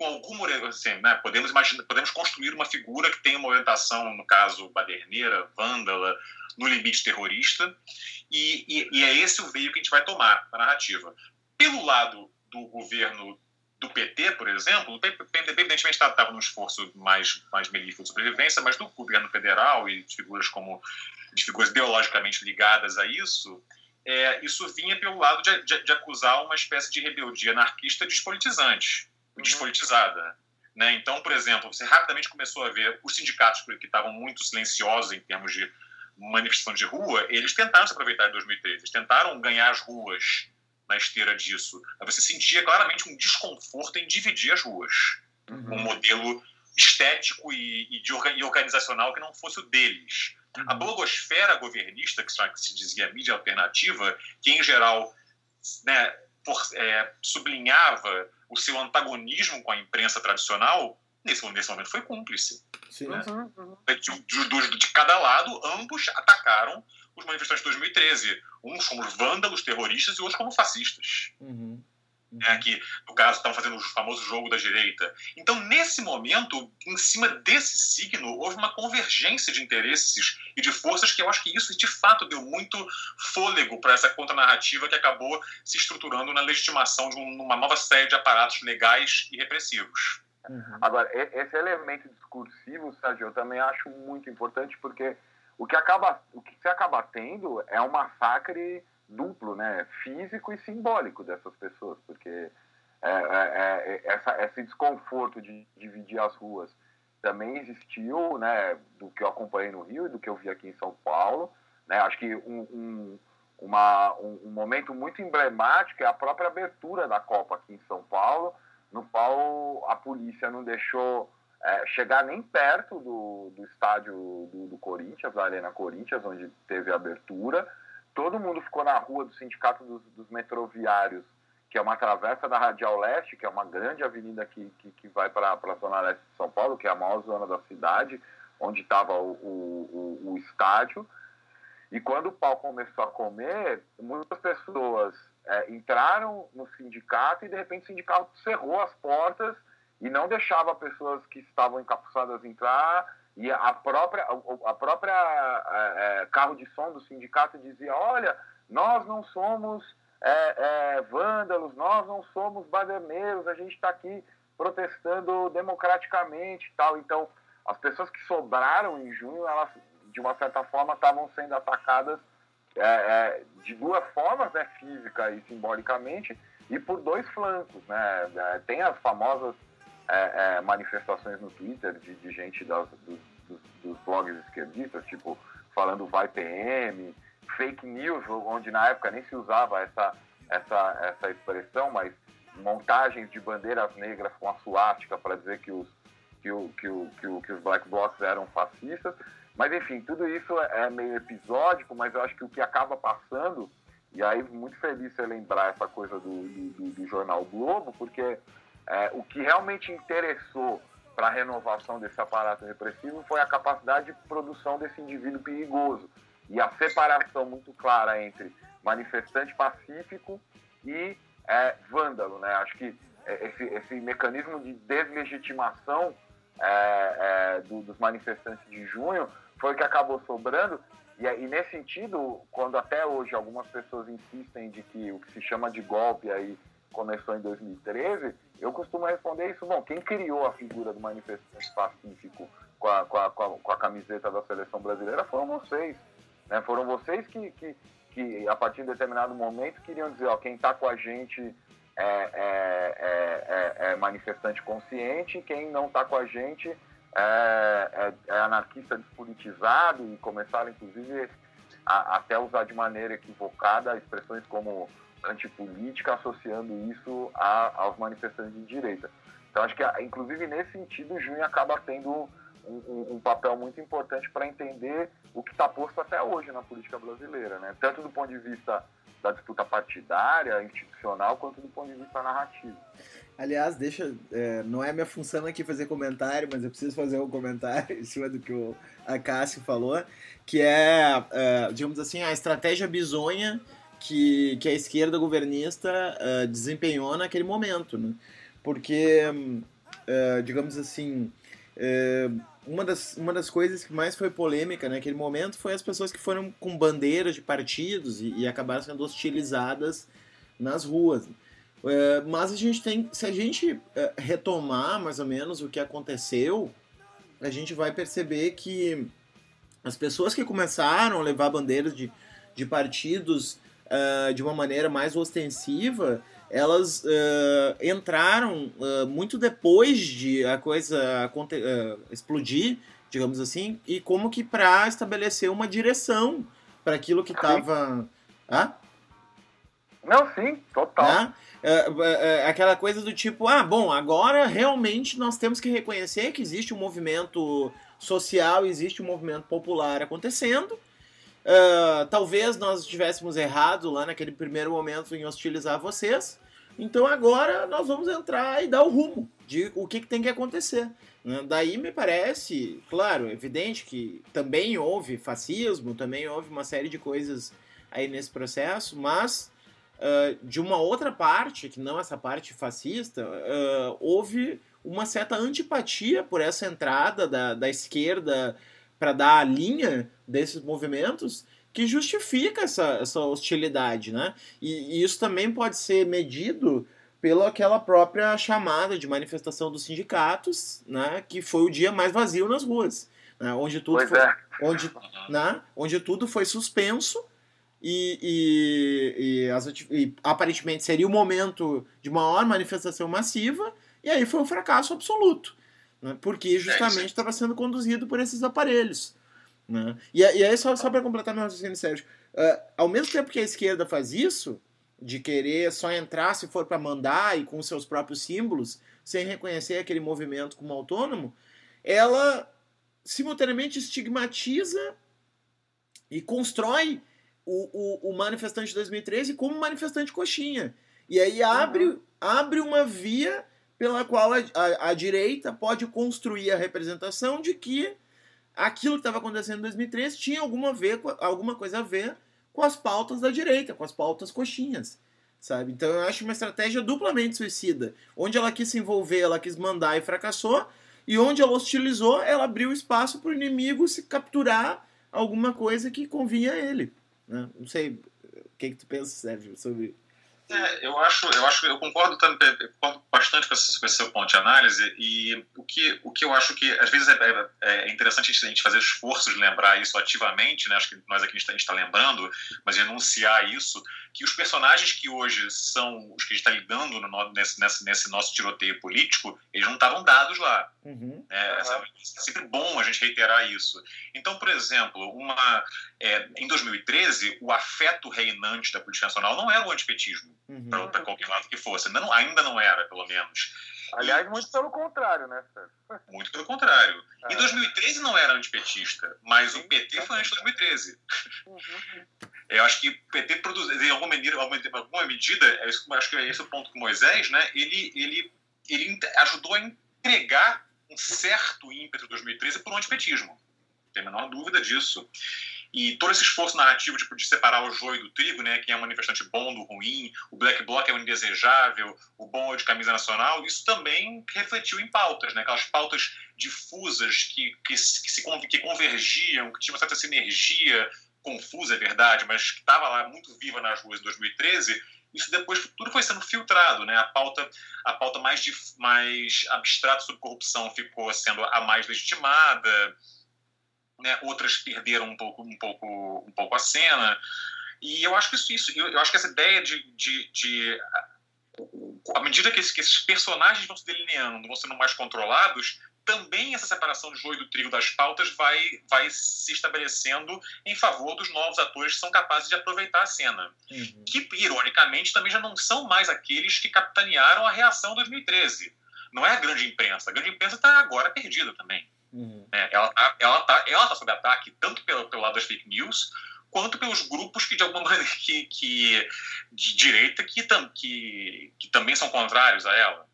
alguma assim, né? podemos imaginar, podemos construir uma figura que tem uma orientação, no caso baderneira, vândala, no limite terrorista, e, e, e é esse o veio que a gente vai tomar a narrativa. Pelo lado do governo do PT, por exemplo, o PMDB evidentemente estava num esforço mais, mais melífluo de sobrevivência, mas do governo federal e de figuras como de figuras ideologicamente ligadas a isso, é, isso vinha pelo lado de, de, de, acusar uma espécie de rebeldia anarquista despolitizante. Despolitizada. Né? Então, por exemplo, você rapidamente começou a ver os sindicatos que estavam muito silenciosos em termos de manifestação de rua, eles tentaram se aproveitar de 2013, eles tentaram ganhar as ruas na esteira disso. Você sentia claramente um desconforto em dividir as ruas, uhum. um modelo estético e, e, de, e organizacional que não fosse o deles. A blogosfera governista, que se dizia mídia alternativa, que em geral né, por, é, sublinhava o seu antagonismo com a imprensa tradicional, nesse, nesse momento foi cúmplice. Sim, né? uhum, uhum. De, de, de, cada lado, ambos atacaram os manifestantes de 2013. Uns como vândalos, terroristas, e outros como fascistas. Uhum né, que no caso estavam fazendo o famoso jogo da direita. Então, nesse momento, em cima desse signo, houve uma convergência de interesses e de forças que eu acho que isso de fato deu muito fôlego para essa contranarrativa que acabou se estruturando na legitimação de uma nova série de aparatos legais e repressivos. Uhum. Agora, esse elemento discursivo, Sérgio, eu também acho muito importante porque o que acaba, o que você acaba tendo é um massacre duplo, né, físico e simbólico dessas pessoas, porque é, é, é, essa, esse desconforto de dividir as ruas também existiu, né, do que eu acompanhei no Rio e do que eu vi aqui em São Paulo, né, acho que um, um, uma, um, um, momento muito emblemático é a própria abertura da Copa aqui em São Paulo, no qual a polícia não deixou é, chegar nem perto do, do estádio do, do, Corinthians, da Arena Corinthians, onde teve a abertura. Todo mundo ficou na rua do Sindicato dos, dos Metroviários, que é uma travessa da Radial Leste, que é uma grande avenida que, que, que vai para a Zona Leste de São Paulo, que é a maior zona da cidade, onde estava o, o, o, o estádio. E quando o pau começou a comer, muitas pessoas é, entraram no sindicato e de repente o sindicato cerrou as portas e não deixava pessoas que estavam encapuçadas entrar e a própria a própria é, é, carro de som do sindicato dizia olha nós não somos é, é vândalos nós não somos baderneiros a gente está aqui protestando democraticamente tal então as pessoas que sobraram em junho elas de uma certa forma, estavam sendo atacadas é, é, de duas formas, né, física e simbolicamente, e por dois flancos. Né? É, tem as famosas é, é, manifestações no Twitter de, de gente das, dos, dos, dos, blogs esquerdistas, tipo, falando vai PM, fake news, onde na época nem se usava essa, essa, essa expressão, mas montagens de bandeiras negras com a suástica para dizer que os, que, o, que, o, que, o, que os black blocs eram fascistas. Mas enfim, tudo isso é meio episódico, mas eu acho que o que acaba passando, e aí muito feliz você lembrar essa coisa do, do, do jornal Globo, porque é, o que realmente interessou para a renovação desse aparato repressivo foi a capacidade de produção desse indivíduo perigoso e a separação muito clara entre manifestante pacífico e é, vândalo. Né? Acho que é, esse, esse mecanismo de deslegitimação é, é, do, dos manifestantes de junho foi o que acabou sobrando. E, e, nesse sentido, quando até hoje algumas pessoas insistem de que o que se chama de golpe aí começou em 2013, eu costumo responder isso, bom, quem criou a figura do manifestante pacífico com a, com a, com a camiseta da seleção brasileira foram vocês. Né? Foram vocês que, que, que, a partir de determinado momento, queriam dizer, ó, quem está com a gente é, é, é, é, é manifestante consciente, quem não está com a gente é, é, é anarquista despolitizado e começaram, inclusive, a, até usar de maneira equivocada expressões como antipolítica, associando isso a, aos manifestantes de direita. Então, acho que, inclusive, nesse sentido, Junho acaba tendo um, um, um papel muito importante para entender o que está posto até hoje na política brasileira, né? tanto do ponto de vista da disputa partidária, institucional, quanto do ponto de vista narrativo. Aliás, deixa. É, não é minha função aqui fazer comentário, mas eu preciso fazer um comentário (laughs) em cima do que o Acácio falou, que é, é, digamos assim, a estratégia bizonha que, que a esquerda governista é, desempenhou naquele momento. Né? Porque, é, digamos assim, é, uma, das, uma das coisas que mais foi polêmica naquele momento foi as pessoas que foram com bandeiras de partidos e, e acabaram sendo hostilizadas nas ruas. Mas a gente tem, se a gente retomar mais ou menos o que aconteceu, a gente vai perceber que as pessoas que começaram a levar bandeiras de, de partidos uh, de uma maneira mais ostensiva, elas uh, entraram uh, muito depois de a coisa explodir, digamos assim, e como que para estabelecer uma direção para aquilo que estava. Ah? Não, sim, total. É, aquela coisa do tipo, ah, bom, agora realmente nós temos que reconhecer que existe um movimento social, existe um movimento popular acontecendo. Uh, talvez nós estivéssemos errados lá naquele primeiro momento em hostilizar vocês. Então agora nós vamos entrar e dar o rumo de o que, que tem que acontecer. Né? Daí me parece, claro, evidente que também houve fascismo, também houve uma série de coisas aí nesse processo, mas uh, de uma outra parte, que não essa parte fascista, uh, houve uma certa antipatia por essa entrada da, da esquerda para dar a linha desses movimentos que justifica essa, essa hostilidade, né? E, e, isso também pode ser medido pela aquela própria chamada de manifestação dos sindicatos, né? Que foi o dia mais vazio nas ruas, né? onde tudo foi, é. onde, né? onde tudo foi suspenso e, e, e, as, e, aparentemente seria o momento de maior manifestação massiva, e aí foi um fracasso absoluto, né? porque justamente estava sendo conduzido por esses aparelhos. Né? E, e aí, só, só para completar meu raciocínio, Sérgio, uh, ao mesmo tempo que a esquerda faz isso, de querer só entrar se for para mandar e com seus próprios símbolos, sem reconhecer aquele movimento como autônomo, ela simultaneamente estigmatiza e constrói o, o, o manifestante de 2013 como manifestante coxinha. E aí abre, uhum. abre uma via pela qual a, a, a, direita pode construir a representação de que aquilo que estava acontecendo em 2013 tinha alguma, ver, alguma coisa a ver com as pautas da direita, com as pautas coxinhas, sabe? Então eu acho uma estratégia duplamente suicida. Onde ela quis se envolver, ela quis mandar e fracassou, e onde ela hostilizou, ela abriu espaço para o inimigo se capturar alguma coisa que convinha a ele. Né? Não sei o que, que tu pensa, Sérgio, sobre é, eu acho, eu acho, eu concordo, também, concordo bastante com esse, com esse, seu ponto de análise e o que, o que eu acho que às vezes é, é, é interessante a gente fazer esforços de lembrar isso ativamente, né? Acho que nós aqui a gente está tá lembrando, mas enunciar isso, que os personagens que hoje são os que a gente está lidando no, nesse, nesse, nesse, nosso tiroteio político, eles não estavam dados lá. Uhum. É, é, sempre bom a gente reiterar isso. Então, por exemplo, uma, é, em 2013, o afeto reinante da política nacional não era o antipetismo, uhum. para qualquer lado que fosse. Não, ainda não era, pelo menos. Aliás, muito pelo contrário, né, Muito pelo contrário. É. Em 2013 não era antipetista, mas o PT foi antes de 2013. Uhum. Eu acho que o PT produziu, em alguma medida, alguma medida é acho que é esse o ponto com Moisés, né? Ele, ele, ele ajudou a entregar um certo ímpeto de 2013 por um antipetismo. Não tem a menor dúvida disso. E todo esse esforço narrativo de, de, separar o joio do trigo, né, quem é manifestante bom do ruim, o black bloc é o indesejável, o bom é de camisa nacional, isso também refletiu em pautas, né, aquelas pautas difusas que, que, que, se, que convergiam, que tinham uma certa sinergia confusa, é verdade, mas que estava lá muito viva nas ruas em 2013, isso depois tudo foi sendo filtrado, né? A pauta, a pauta mais, mais abstrata sobre corrupção ficou sendo a mais legitimada, né? Outras perderam um pouco, um pouco, um pouco a cena. E eu acho que isso, isso eu, acho que essa ideia de, de, de à medida que esses, que esses personagens vão se delineando, vão sendo mais controlados, também essa separação de joio do trigo das pautas vai, vai se estabelecendo em favor dos novos atores que são capazes de aproveitar a cena. Uhum. Que, ironicamente, também já não são mais aqueles que capitanearam a reação 2013. Não é a grande imprensa. A grande imprensa está agora perdida também. Uhum. É, ela está ela tá, ela tá sob ataque tanto pelo, pelo lado das fake news quanto pelos grupos que de alguma maneira (laughs) que, que de direita que, tam, que, que também são contrários a ela.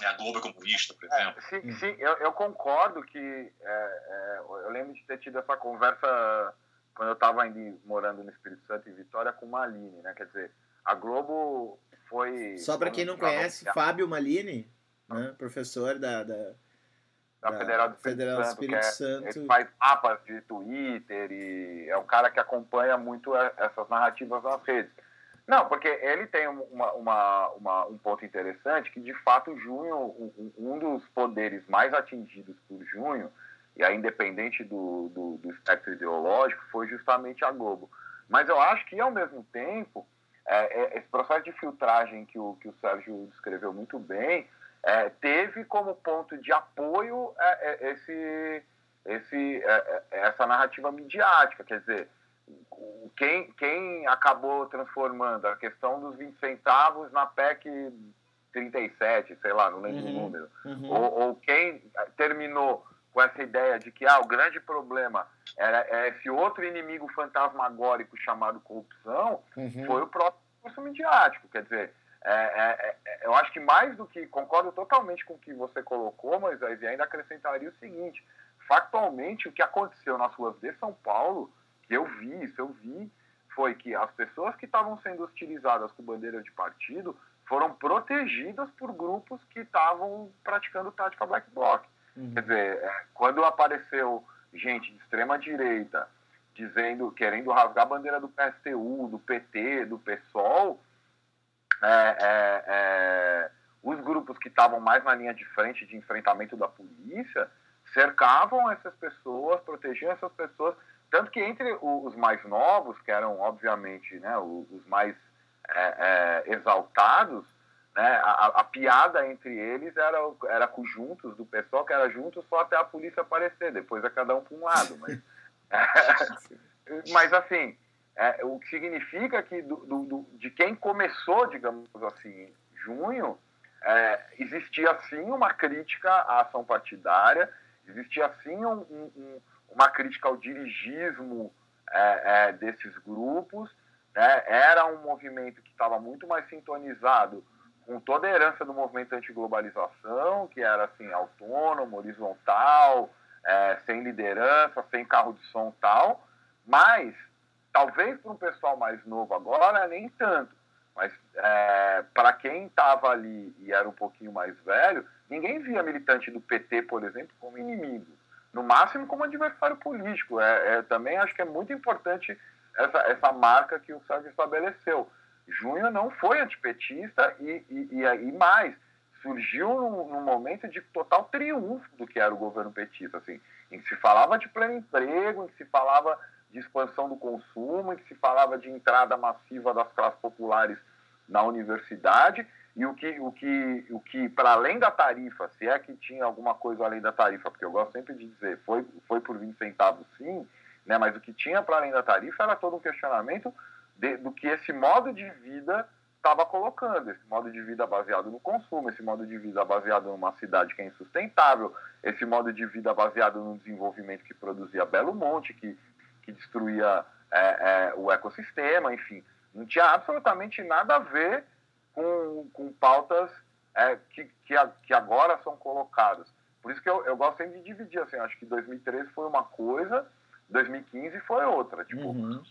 É a Globo é comunista, por é, exemplo. É, sim, sim eu, eu, concordo que é, é, eu lembro de ter tido essa conversa quando eu estava morando no Espírito Santo em Vitória com Malini, né? Quer dizer, a Globo foi. Só para quem não conhece, Fábio Malini, né? professor da, da, da, da Federal do Espírito, Federal Santo, Espírito Santo. Ele faz mapas de Twitter e é um cara que acompanha muito essas narrativas nas redes. Não, porque ele tem uma, uma, uma, um ponto interessante que, de fato, junho, um, um, dos poderes mais atingidos por junho, e aí independente do, do, do, espectro ideológico, foi justamente a Globo. Mas eu acho que, ao mesmo tempo, é, é, esse processo de filtragem que o, que o Sérgio descreveu muito bem, é, teve como ponto de apoio é, é, esse, esse, é, essa narrativa midiática. Quer dizer, quem, quem acabou transformando a questão dos 20 centavos na PEC 37, sei lá, não lembro uhum, o número, uhum. ou, ou, quem terminou com essa ideia de que ah, o grande problema era, é esse outro inimigo fantasmagórico chamado corrupção, uhum. foi o próprio curso midiático. Quer dizer, é, é, é, eu acho que mais do que concordo totalmente com o que você colocou, mas e ainda acrescentaria o seguinte: factualmente, o que aconteceu nas ruas de São Paulo que eu vi, isso eu vi, foi que as pessoas que estavam sendo hostilizadas com bandeira de partido foram protegidas por grupos que estavam praticando tática black bloc. Uhum. Quer dizer, é, quando apareceu gente de extrema direita dizendo, querendo rasgar a bandeira do PSTU, do PT, do PSOL, é, é, é, os grupos que estavam mais na linha de frente de enfrentamento da polícia cercavam essas pessoas, protegiam essas pessoas tanto que entre os mais novos, que eram, obviamente, né, os mais é, é, exaltados, né, a, a, piada entre eles era, era com juntos do pessoal, que era juntos só até a polícia aparecer, depois é cada um para um lado. Mas, (laughs) (laughs) mas assim, é, o que significa que do, do, do, de quem começou, digamos assim, junho, é, existia sim uma crítica à ação partidária, existia sim um, um, uma crítica ao dirigismo é, é, desses grupos, né? era um movimento que estava muito mais sintonizado com toda a herança do movimento antiglobalização, que era assim, autônomo, horizontal, é, sem liderança, sem carro de som tal, mas talvez para um pessoal mais novo agora, nem tanto. Mas é, para quem estava ali e era um pouquinho mais velho, ninguém via militante do PT, por exemplo, como inimigo. No máximo como adversário político. É, é também acho que é muito importante essa, essa marca que o Sérgio estabeleceu. Junho não foi antipetista e, e, e, e mais, surgiu num, num, momento de total triunfo do que era o governo petista, assim, em que se falava de pleno emprego, em que se falava de expansão do consumo, em que se falava de entrada massiva das classes populares na universidade, e o que, o que, o que para além da tarifa, se é que tinha alguma coisa além da tarifa, porque eu gosto sempre de dizer, foi, foi por 20 centavos sim, né, mas o que tinha para além da tarifa era todo um questionamento de, do que esse modo de vida estava colocando, esse modo de vida baseado no consumo, esse modo de vida baseado numa cidade que é insustentável, esse modo de vida baseado no desenvolvimento que produzia Belo Monte, que que destruía é, é, o ecossistema, enfim. Não tinha absolutamente nada a ver com, com pautas é, que, que, que, agora são colocadas. Por isso que eu, eu gosto sempre de dividir, assim, acho que 2013 foi uma coisa, 2015 foi outra. Tipo, uhum.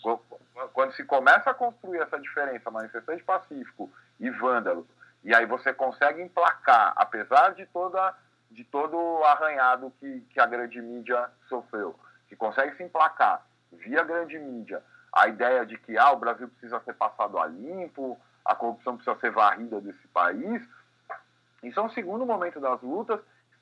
quando se começa a construir essa diferença, manifestante pacífico e vândalo, e aí você consegue emplacar, apesar de toda de todo o arranhado que, que a grande mídia sofreu, que consegue se emplacar via grande mídia, a ideia de que ah, o Brasil precisa ser passado a limpo, a corrupção precisa ser varrida desse país, isso é um segundo momento das lutas,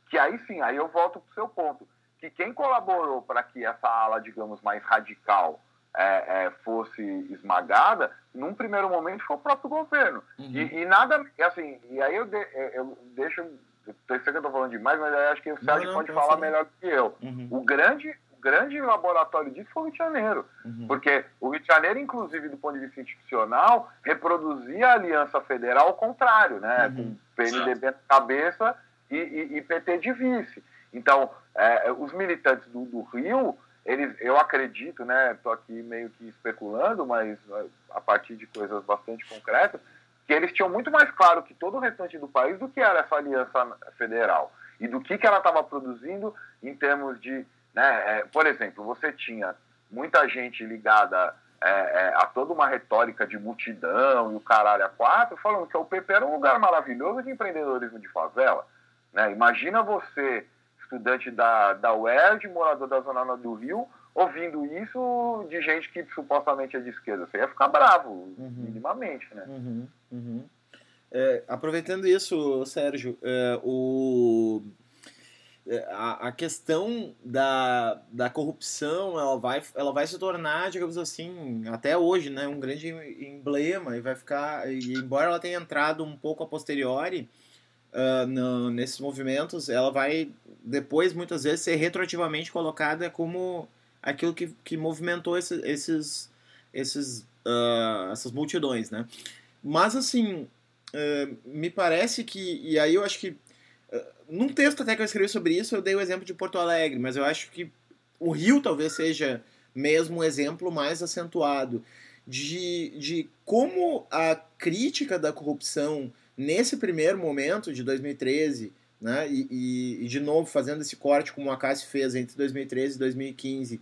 que aí sim, aí eu volto para o seu ponto, que quem colaborou para que essa ala, digamos, mais radical é, é, fosse esmagada, num primeiro momento foi o próprio governo. Uhum. E, e, nada, assim, e aí eu, de, eu deixo, eu sei que eu estou falando demais, mas acho que o Sérgio pode falar melhor que eu. Uhum. O grande grande laboratório disso foi o Rio de Janeiro. Uhum. Porque o Rio de Janeiro, inclusive do ponto de vista institucional, reproduzia a aliança federal ao contrário, né? Uhum. Com PNDB na cabeça e, e, e, PT de vice. Então, é, os militantes do, do, Rio, eles, eu acredito, né? Estou aqui meio que especulando, mas a partir de coisas bastante concretas, que eles tinham muito mais claro que todo o restante do país do que era essa aliança federal e do que, que ela estava produzindo em termos de né? É, por exemplo, você tinha muita gente ligada é, é, a toda uma retórica de multidão e o caralho a quatro, falando que o PP era um lugar maravilhoso de empreendedorismo de favela. Né? Imagina você, estudante da, da UERJ, morador da Zona Norte do Rio, ouvindo isso de gente que supostamente é de esquerda. Você ia ficar bravo, uhum. minimamente. Né? Uhum. Uhum. É, aproveitando isso, Sérgio, é, o a, a questão da, da corrupção ela vai, ela vai se tornar, digamos assim, até hoje, né, um grande emblema e vai ficar, e embora ela tenha entrado um pouco a posteriori uh, no, nesses movimentos, ela vai depois muitas vezes ser retroativamente colocada como aquilo que, que movimentou esse, esses, esses, uh, essas multidões, né? Mas assim, uh, me parece que, e aí eu acho que num texto até que eu escrevi sobre isso, eu dei o exemplo de Porto Alegre, mas eu acho que o Rio talvez seja mesmo um exemplo mais acentuado de, de como a crítica da corrupção nesse primeiro momento de 2013, né, e, e, e de novo fazendo esse corte como a Cassi fez entre 2013 e 2015,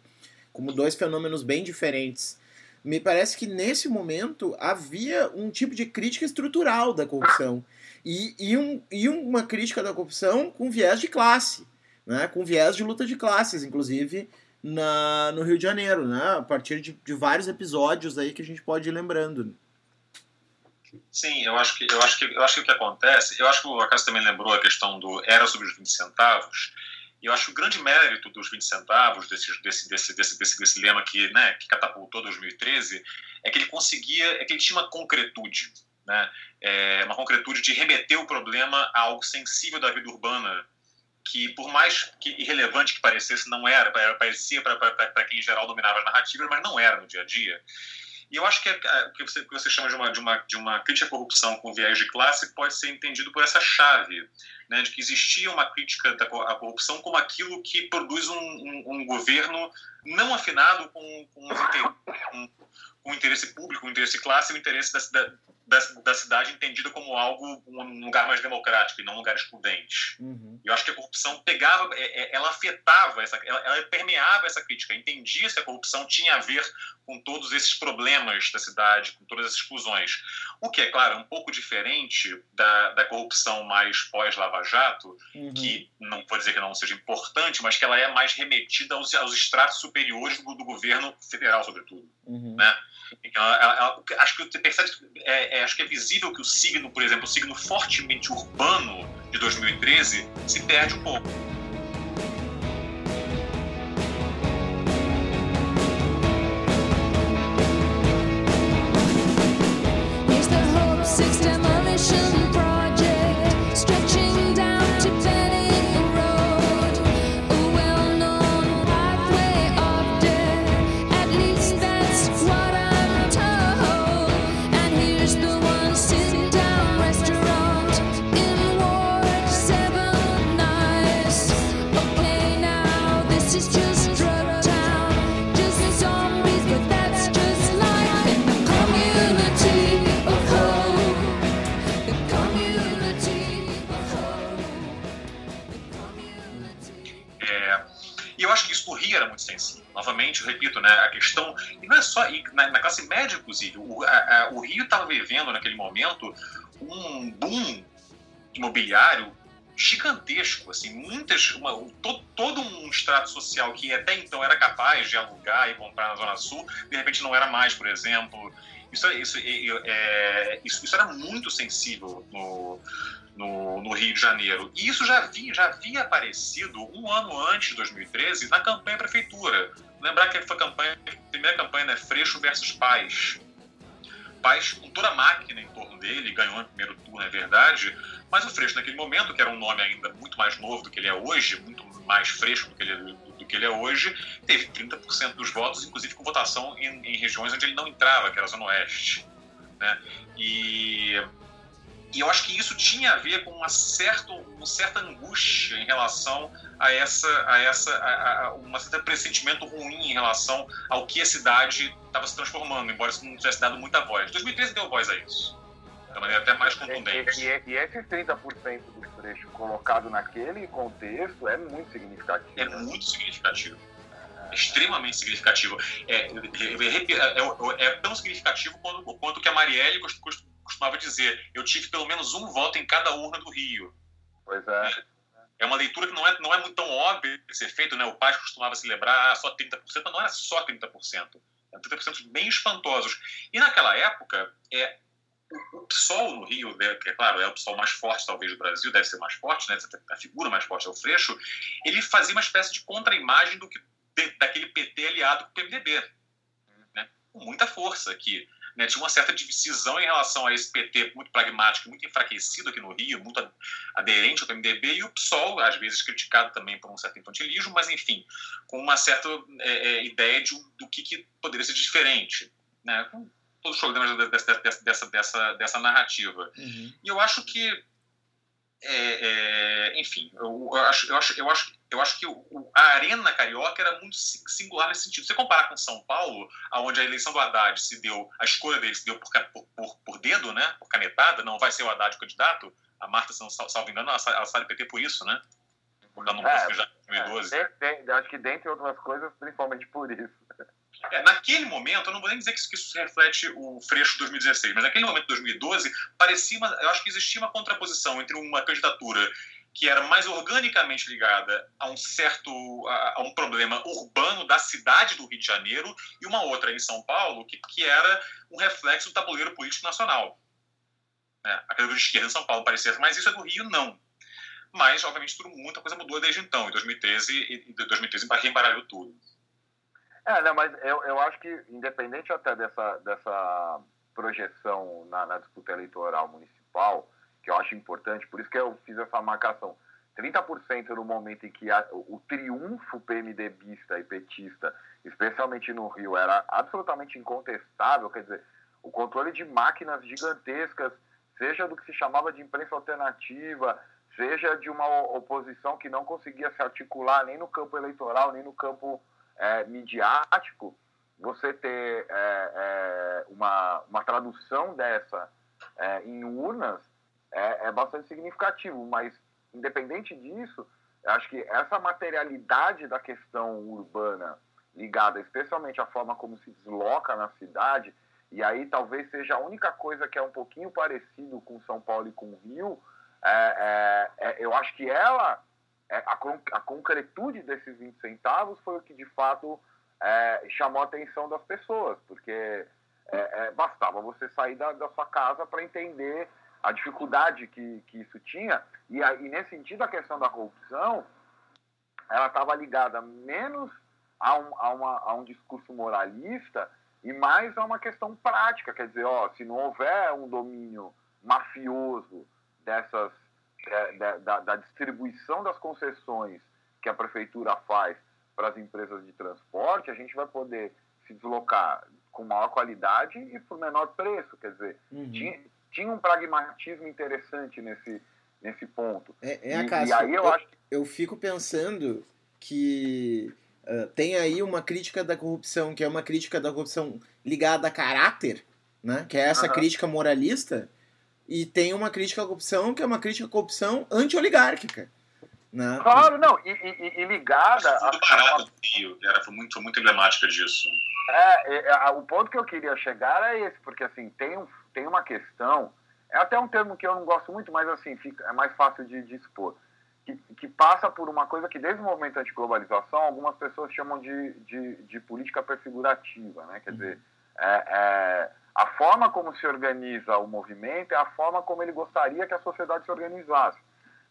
como dois fenômenos bem diferentes, me parece que nesse momento havia um tipo de crítica estrutural da corrupção e, e, um, e uma crítica da corrupção com viés de classe, né? com viés de luta de classes, inclusive na, no Rio de Janeiro, né? a partir de, de vários episódios aí que a gente pode ir lembrando. Sim, eu acho que eu acho que eu acho que o que acontece, eu acho que o Acaso também lembrou a questão do era sobre os 20 centavos. E eu acho que o grande mérito dos 20 centavos, desse, desse, desse, desse, desse, lema que, né, que catapultou 2013, é que ele conseguia, é que ele tinha uma concretude né? É uma concretude de remeter o problema a algo sensível da vida urbana que, por mais que irrelevante que parecesse, não era, parecia para quem em geral dominava as narrativas, mas não era no dia a dia. E eu acho que é, o que você, que você chama de uma, de, uma, de uma crítica à corrupção com viés de classe pode ser entendido por essa chave, né, de que existia uma crítica da, à corrupção como aquilo que produz um, um, um governo não afinado com, com, com, com o interesse público, o interesse classe e o interesse da, da, da, cidade entendida como algo, um lugar mais democrático e não um lugar excludente. Uhum. Eu acho que a corrupção pegava, é, é, ela afetava, essa, ela, ela permeava essa crítica, entendia se a corrupção tinha a ver com todos esses problemas da cidade, com todas essas exclusões. O que, é claro, um pouco diferente da, da corrupção mais pós-Lava Jato, uhum. que não vou dizer que não seja importante, mas que ela é mais remetida aos, aos estratos superiores do, do governo federal, sobretudo. Uhum. Né? Então, ela, ela, acho que você percebe, é, é, acho que é visível que o signo, por exemplo, o signo fortemente urbano de 2013 se perde um pouco. Novamente, eu repito, né, a questão, e não é só, na, na classe média, inclusive, o, a, a, o Rio estava vivendo naquele momento um boom imobiliário gigantesco, assim, muitas, uma, todo, todo um extrato social que até então era capaz de alugar e comprar na Zona Sul, de repente não era mais, por exemplo. Isso, isso, é, isso, isso era muito sensível no, no, no, Rio de Janeiro. E isso já, vi, já havia aparecido um ano antes de 2013 na campanha prefeitura. Lembrar que foi a, campanha, a primeira campanha, né? Freixo versus Paz. Paz, com toda a máquina em torno dele, ganhou no primeiro turno, é verdade, mas o Freixo, naquele momento, que era um nome ainda muito mais novo do que ele é hoje, muito mais fresco do que ele, do que ele é hoje, teve 30% dos votos, inclusive com votação em, em regiões onde ele não entrava, que era a Zona Oeste. Né? E e eu acho que isso tinha a ver com uma, certo, uma certa angústia em relação a essa, a essa a, a, um certo pressentimento ruim em relação ao que a cidade estava se transformando, embora isso não tivesse dado muita voz. 2013 deu voz a isso, de maneira até mais contundente. E, e, e esses 30% do trecho colocado naquele contexto é muito significativo. É né? muito significativo extremamente significativo. É, é, é, é, tão significativo quanto, quanto que a Marielle costumava dizer: eu tive pelo menos um voto em cada urna do Rio. Pois é. É uma leitura que não é, não é muito tão óbvia de ser feito, né? O pai costumava celebrar só 30%, mas não era só 30%. Eram 30% bem espantosos. E naquela época, é, o, o PSOL no Rio, né, que é claro, é o PSOL mais forte talvez do Brasil, deve ser mais forte, né? A figura mais forte é o Freixo, ele fazia uma espécie de contra-imagem do que, de, daquele PT aliado com o PMDB. Né? Com muita força, que né, tinha uma certa divisão em relação a esse PT muito pragmático, muito enfraquecido aqui no Rio, muito aderente ao PMDB, e o PSOL, às vezes criticado também por um certo infantilismo, mas enfim, com uma certa é, é, ideia de, do que, que, poderia ser diferente, né, com todos os problemas dessa, dessa, dessa, dessa narrativa. Uhum. E eu acho que é, é, enfim, eu, acho, eu, acho, eu, acho, eu acho que o, a Arena Carioca era muito singular nesse sentido. Você comparar com São Paulo, onde a eleição do Haddad se deu, a escolha dele se deu por, por, por dedo, né, por canetada, não vai ser o Haddad o candidato. A Marta, se não salvo engano, ela, ela sai do PT por isso, né? Por dar no é, já em 2012. É, tem, acho que, dentre outras coisas, principalmente por isso. É, naquele momento, eu não vou nem dizer que isso, que isso reflete o Freixo de 2016, mas naquele momento de 2012, parecia uma, eu acho que existia uma contraposição entre uma candidatura que era mais organicamente ligada a um certo a, a, um problema urbano da cidade do Rio de Janeiro e uma outra em São Paulo que, que era um reflexo do tabuleiro político nacional. É, a candidatura de esquerda em São Paulo parecia, mas isso é do Rio não. Mas obviamente tudo, muita coisa mudou desde então. Em 2013 e 2013 embaralhou tudo. É, não, mas eu, eu acho que, independente até dessa, dessa projeção na, na disputa eleitoral municipal, que eu acho importante, por isso que eu fiz essa marcação, 30% no momento em que a, o, o triunfo PMDBista e petista, especialmente no Rio, era absolutamente incontestável, quer dizer, o controle de máquinas gigantescas, seja do que se chamava de imprensa alternativa, seja de uma oposição que não conseguia se articular nem no campo eleitoral, nem no campo é, midiático, você ter é, é, uma, uma tradução dessa é, em urnas é, é bastante significativo, mas independente disso, acho que essa materialidade da questão urbana ligada especialmente à forma como se desloca na cidade, e aí talvez seja a única coisa que é um pouquinho parecido com São Paulo e com Rio, é, é, eu acho que ela, a, a, concretude desses 20 centavos foi o que de fato é, chamou a atenção das pessoas, porque é, bastava você sair da, da sua casa para entender a dificuldade que, que isso tinha, e, e nesse sentido a questão da corrupção, ela estava ligada menos a um, a, uma, a um discurso moralista e mais a uma questão prática, quer dizer, ó, se não houver um domínio mafioso dessas é, da, da, distribuição das concessões que a prefeitura faz para as empresas de transporte, a gente vai poder se deslocar com maior qualidade e por menor preço. Quer dizer, uhum. tinha, tinha um pragmatismo interessante nesse, nesse ponto. É, é a e, e aí eu, eu, acho que... eu fico pensando que uh, tem aí uma crítica da corrupção, que é uma crítica da corrupção ligada a caráter, né? que é essa uhum. crítica moralista, e tem uma crítica à corrupção que é uma crítica à corrupção anti-oligárquica. Né? Claro, não, e, e, e ligada. A, era muito, muito emblemática disso. É, é, é, o ponto que eu queria chegar é esse, porque assim, tem, um, tem uma questão, é até um termo que eu não gosto muito, mas assim, fica, é mais fácil de, de expor. Que, que, passa por uma coisa que desde o movimento antiglobalização algumas pessoas chamam de, de, de política prefigurativa, né? Quer dizer, é, é a forma como se organiza o movimento é a forma como ele gostaria que a sociedade se organizasse.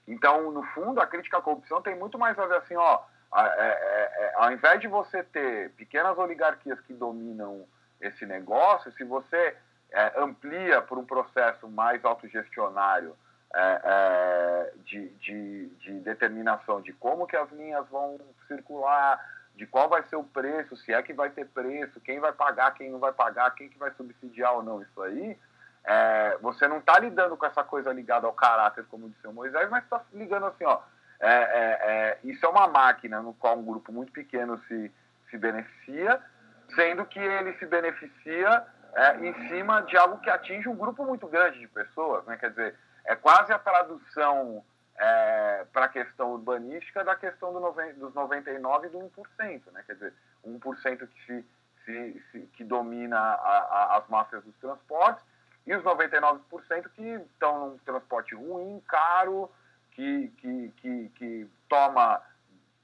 Então, no fundo, a crítica à corrupção tem muito mais a ver assim, ó, é, é, é, ao invés de você ter pequenas oligarquias que dominam esse negócio, se você é, amplia por um processo mais autogestionário é, é, de, de, de determinação de como que as linhas vão circular, de qual vai ser o preço, se é que vai ter preço, quem vai pagar, quem não vai pagar, quem que vai subsidiar ou não isso aí, é, você não está lidando com essa coisa ligada ao caráter, como disse o Moisés, mas está ligando assim, ó, é, é, é, isso é uma máquina no qual um grupo muito pequeno se, se beneficia, sendo que ele se beneficia é, em cima de algo que atinge um grupo muito grande de pessoas, né? quer dizer, é quase a tradução é, para a questão urbanística da questão do dos 99% e do 1%, né? quer dizer, 1% que, se, se, se, que domina a, a, as máfias dos transportes e os 99% que estão num transporte ruim, caro, que, que, que, que toma,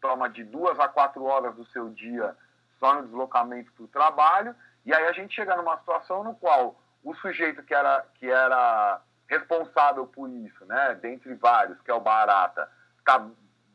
toma de duas a quatro horas do seu dia só no deslocamento para o trabalho, e aí a gente chega numa situação no qual o sujeito que era, que era responsável por isso, né, dentre vários, que é o Barata, está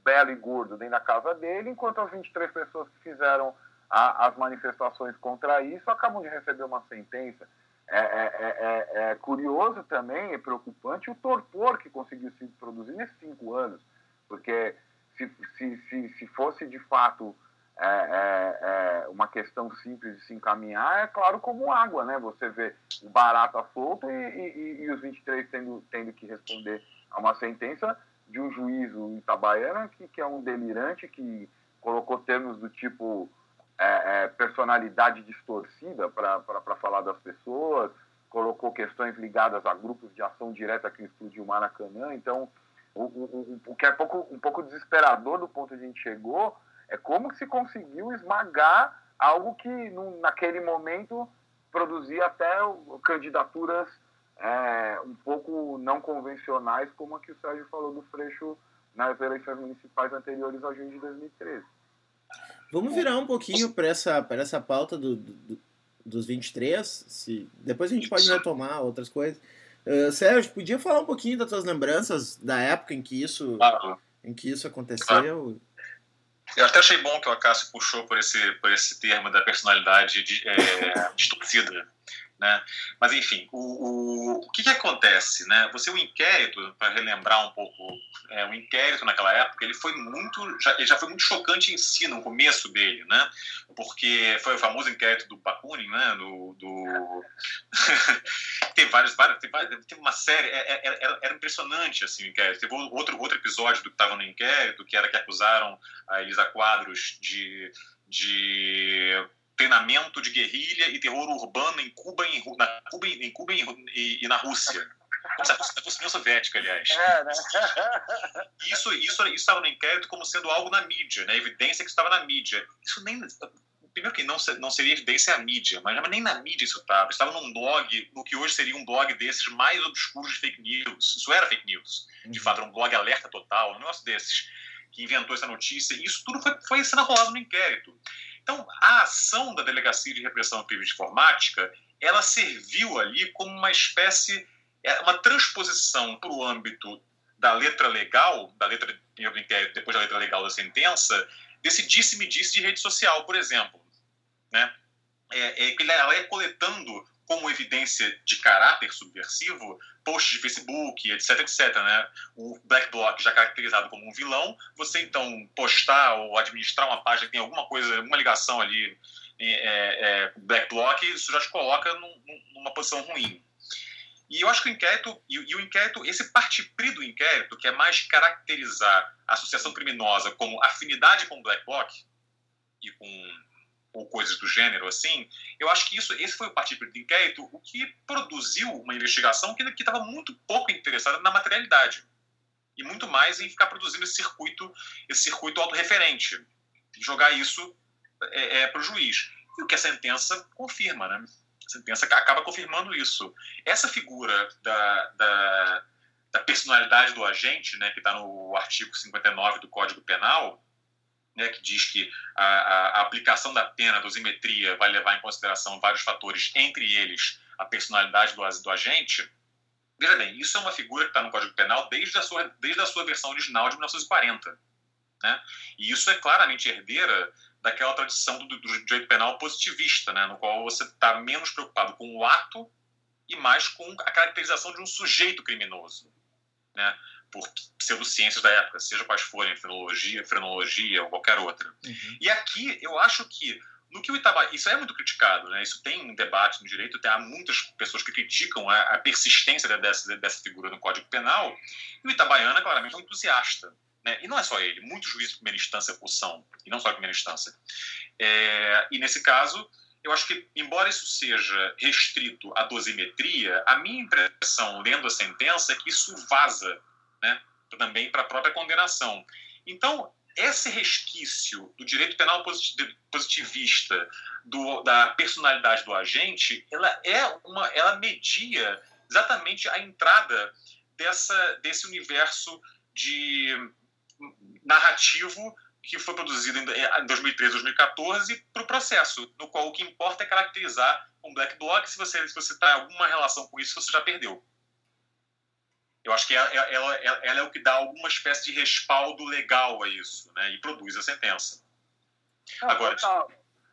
belo e gordo dentro da casa dele, enquanto as 23 pessoas que fizeram a, as manifestações contra isso acabam de receber uma sentença. É, é, é, é, curioso também, é preocupante o torpor que conseguiu se produzir nesses cinco anos, porque se, se, se, se fosse de fato é, é, é, uma questão simples de se encaminhar, é claro como água, né? Você vê o barata solto e, e, e, os 23 tendo, tendo que responder a uma sentença de um juízo em Itabaiana que, que é um delirante, que colocou termos do tipo é, é, personalidade distorcida para falar das pessoas, colocou questões ligadas a grupos de ação direta que explodiu o Maracanã. Então, o, o, o, o que é pouco, um pouco desesperador do ponto onde a gente chegou é como se conseguiu esmagar algo que no, naquele momento produzia até candidaturas é, um pouco não convencionais, como a que o Sérgio falou do Freixo nas eleições municipais anteriores a junho de 2013. Vamos virar um pouquinho para essa, essa pauta do, do, dos 23, se, depois a gente pode retomar outras coisas. Uh, Sérgio, podia falar um pouquinho das tuas lembranças da época em que isso, em que isso aconteceu? Eu até achei bom que o Acácio puxou por esse, por esse termo da personalidade de, é, distorcida. Né? Mas, enfim, o, o, o que, que acontece? Né? Você, o inquérito, para relembrar um pouco, é, o inquérito naquela época, ele foi muito, já, ele já foi muito chocante em si, no começo dele, né? porque foi o famoso inquérito do Bakunin, né? do... do... (laughs) tem vários, vários tem, tem uma série, é, é, era, era, impressionante assim, o inquérito. Teve outro, outro episódio do que estava no inquérito, que era que acusaram a Elisa Quadros de... de treinamento de guerrilha e terror urbano em Cuba, em, na Cuba, em Cuba e, e na Rússia. Se fosse União Soviética, aliás. É, né? (laughs) Isso isso estava no inquérito como sendo algo na mídia, né? evidência que estava na mídia. Isso nem primeiro que não, não seria evidência a mídia, mas nem na mídia isso estava. Estava num blog, no que hoje seria um blog desses mais obscuros de fake news. Isso era fake news. De uhum. fato, era um blog alerta total, um negócio desses, que inventou essa notícia. Isso tudo foi, foi sendo rolado no inquérito. Então, a ação da Delegacia de Repressão à Crime Informática, ela serviu ali como uma espécie, é, uma transposição para o âmbito da letra legal, da letra depois da letra legal da sentença, desse disse-me-disse de rede social, por exemplo. Né? É, é, ela é coletando como evidência de caráter subversivo posts de Facebook, etc, etc. Né? O Black Bloc já caracterizado como um vilão, você então postar ou administrar uma página que tem alguma coisa, alguma ligação ali é, é, Black Bloc, isso já te coloca num, numa posição ruim. E eu acho que o inquérito, e, e o inquérito, esse partipri do inquérito, que é mais caracterizar a associação criminosa como afinidade com o Black Bloc e com ou coisas do gênero assim, eu acho que isso, esse foi o partido do inquérito, o que produziu uma investigação que estava muito pouco interessada na materialidade e muito mais em ficar produzindo esse circuito, esse circuito autorreferente, jogar isso é, é, para o juiz. E o que a sentença confirma, né? A sentença acaba confirmando isso. Essa figura da, da, da personalidade do agente, né, que está no artigo 59 do Código Penal, né, que diz que a, a, aplicação da pena, dosimetria, vai levar em consideração vários fatores, entre eles a personalidade do, do agente. Veja bem, isso é uma figura que está no Código Penal desde a sua, desde a sua versão original de 1940. Né? E isso é claramente herdeira daquela tradição do, do direito penal positivista, né? no qual você está menos preocupado com o ato e mais com a caracterização de um sujeito criminoso. Né? Por pseudociências da época, seja quais forem, fenologia, frenologia ou qualquer outra. Uhum. E aqui eu acho que no que o Itabaiana, isso é muito criticado, né? Isso tem um debate no direito, tem, há muitas pessoas que criticam a, a persistência dessa, dessa figura no Código Penal, e o Itabaiana claramente é um entusiasta. Né? E não é só ele, muitos juízes de primeira instância o são, e não só de primeira instância. É, e nesse caso, eu acho que, embora isso seja restrito à dosimetria, a minha impressão, lendo a sentença, é que isso vaza né, também para a própria condenação. Então, esse resquício do direito penal positivista, do, da personalidade do agente, ela é uma, ela media exatamente a entrada dessa, desse universo de narrativo que foi produzido em 2013, 2014 para o processo, no qual o que importa é caracterizar um black bloc. Se você se você está em alguma relação com isso, você já perdeu. Eu acho que ela, ela, ela, é o que dá alguma espécie de respaldo legal a isso, né? E produz a sentença. Ah, Agora, ah.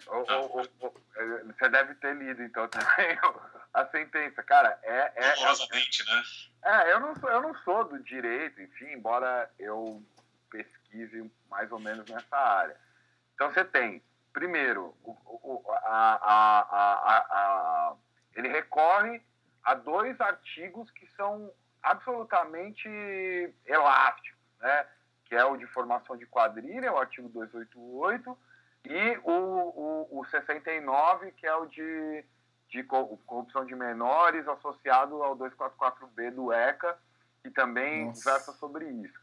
o, o, o, você deve ter lido então (laughs) também a sentença, cara. É, é, Dolorosamente, né? É, eu não sou, eu não sou do direito, enfim, embora eu pesquise mais ou menos nessa área. Então você tem, primeiro, o, o, a, a, a, a, ele recorre a dois artigos que são absolutamente elástico, né? que é o de formação de quadrilha, o artigo 288, e o, o, o 69, que é o de, de corrupção de menores, associado ao 244B do ECA, que também Nossa. versa sobre isso.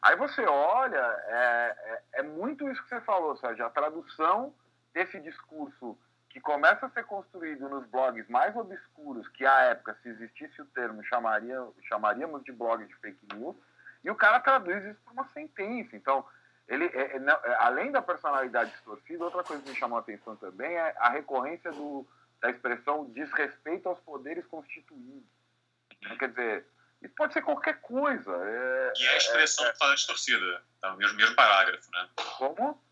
Aí você olha, é, é, é, muito isso que você falou, Sérgio, a tradução desse discurso que começa a ser construído nos blogs mais obscuros, que à época, se existisse o termo, chamaria, chamaríamos de blog de fake news, e o cara traduz isso para uma sentença. Então, ele, é, é, é, além da personalidade distorcida, outra coisa que me chamou a atenção também é a recorrência do, da expressão desrespeito aos poderes constituídos. Uhum. Quer dizer, isso pode ser qualquer coisa. É, e a expressão é, é, fala distorcida, tá? no mesmo, mesmo parágrafo, né? Como?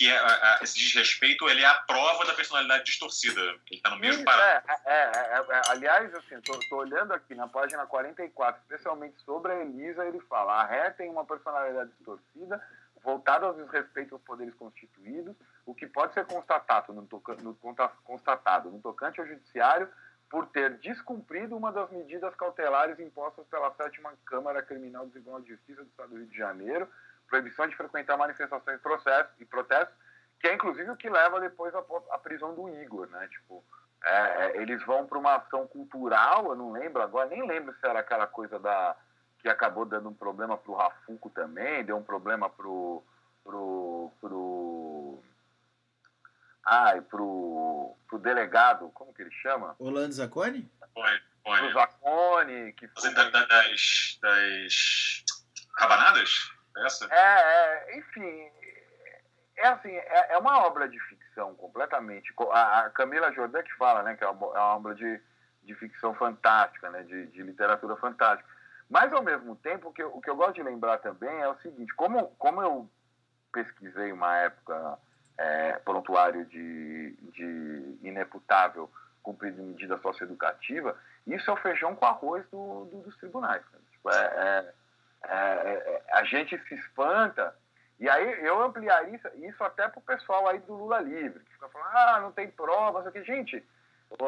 Que é, a, esse desrespeito ele é a prova da personalidade distorcida. Ele está no mesmo Isso, parâmetro. é, é, é, é, aliás, assim, tô olhando aqui na página 44, especialmente sobre a Elisa, ele fala: a ré tem uma personalidade distorcida, voltada ao desrespeito aos poderes constituídos, o que pode ser constatado no, toca, no, constatado no tocante ao judiciário por ter descumprido uma das medidas cautelares impostas pela sétima Câmara Criminal do Tribunal de Justiça do Estado do Rio de Janeiro, proibição de frequentar manifestações e, processos, e protestos, que é inclusive o que leva depois à, prisão do Igor, né? Tipo, é, é, eles vão para uma ação cultural, eu não lembro agora, nem lembro se era aquela coisa da que acabou dando um problema para o Rafuco também, deu um problema pro pro pro ai pro, pro delegado, como que ele chama? Orlando Zacone? Foi, foi. Pro Zacone, que foi... das, das rabanadas? Essa? É, é, enfim, é assim, é, é, uma obra de ficção completamente. A, a, Camila Jordan que fala, né, que é uma, é uma obra de, de ficção fantástica, né, de, de literatura fantástica. Mas, ao mesmo tempo, o que, eu, o que eu gosto de lembrar também é o seguinte: como, como eu pesquisei uma época é, prontuário de, de ineputável cumprido medida socioeducativa, isso é o feijão com arroz do, do dos tribunais. Tipo, é, é, é, a gente se espanta, e aí eu ampliaria isso, isso até para o pessoal aí do Lula Livre, que fica falando, ah, não tem provas, aqui. Gente,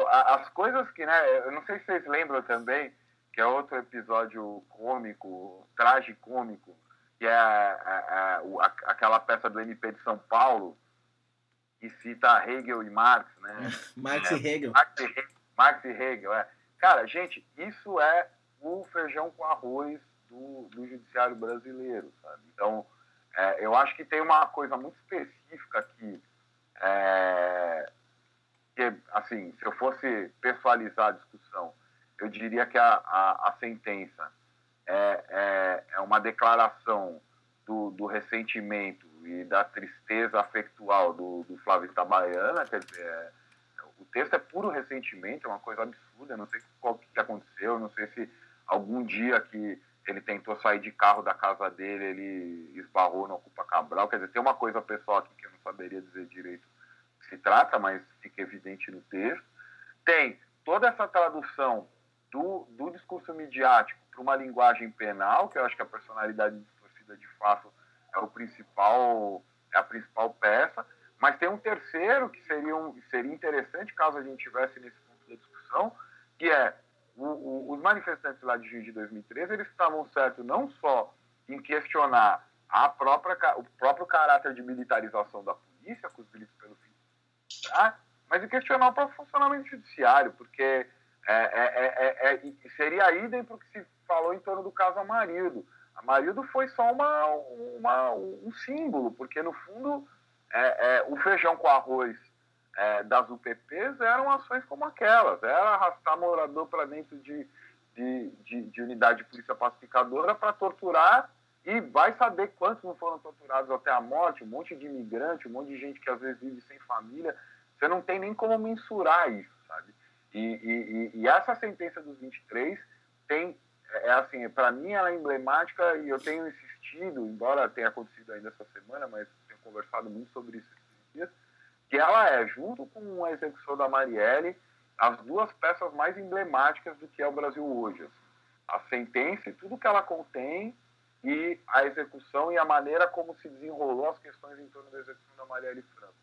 as coisas que, né, eu não sei se vocês lembram também, que é outro episódio cômico, tragicômico, que é a, a, a, aquela peça do MP de São Paulo, que cita Hegel e Marx, né? (laughs) Marx é, e Hegel. Marx e Hegel, Marx e Hegel, é. Cara, gente, isso é o feijão com arroz do, do judiciário brasileiro, sabe? Então, é, eu acho que tem uma coisa muito específica aqui, é, que, assim, se eu fosse pessoalizar a discussão, eu diria que a, a, a sentença é, é, é, uma declaração do, do, ressentimento e da tristeza afetual do, do Flávio Itabaiana, quer dizer, é, o texto é puro ressentimento, é uma coisa absurda, não sei o que aconteceu, não sei se algum dia que ele tentou sair de carro da casa dele, ele esbarrou no Cabral, quer dizer, tem uma coisa pessoal aqui que eu não saberia dizer direito se trata, mas fica evidente no texto. Tem toda essa tradução do, do discurso midiático para uma linguagem penal, que eu acho que a personalidade distorcida de fato é o principal, é a principal peça, mas tem um terceiro que seria, um, seria interessante caso a gente tivesse nesse ponto da discussão, que é o, o, os manifestantes lá de junho de 2013, eles estavam certos não só em questionar a própria, o próprio caráter de militarização da polícia, com os delitos pelo fim, tá? mas em questionar o próprio funcionamento judiciário, porque é, é, é, seria idem para o que se falou em torno do caso Amarildo. Amarildo foi só uma, uma um símbolo, porque no fundo o feijão com arroz das UPPs eram ações como aquelas, era arrastar morador para dentro de, de, de, de unidade de polícia pacificadora para torturar e vai saber quantos não foram torturados até a morte, um monte de imigrante, um monte de gente que às vezes vive sem família. Você não tem nem como mensurar isso, sabe? E, e, e essa sentença dos 23 tem, é, é assim, para mim ela é emblemática e eu tenho insistido, embora tenha acontecido ainda essa semana, mas tenho conversado muito sobre isso esses dias, que ela é, junto com a execução da Marielle, as duas peças mais emblemáticas do que é o Brasil hoje. Assim. A sentença e tudo que ela contém e a execução e a maneira como se desenrolou as questões em torno da execução da Marielle Franco.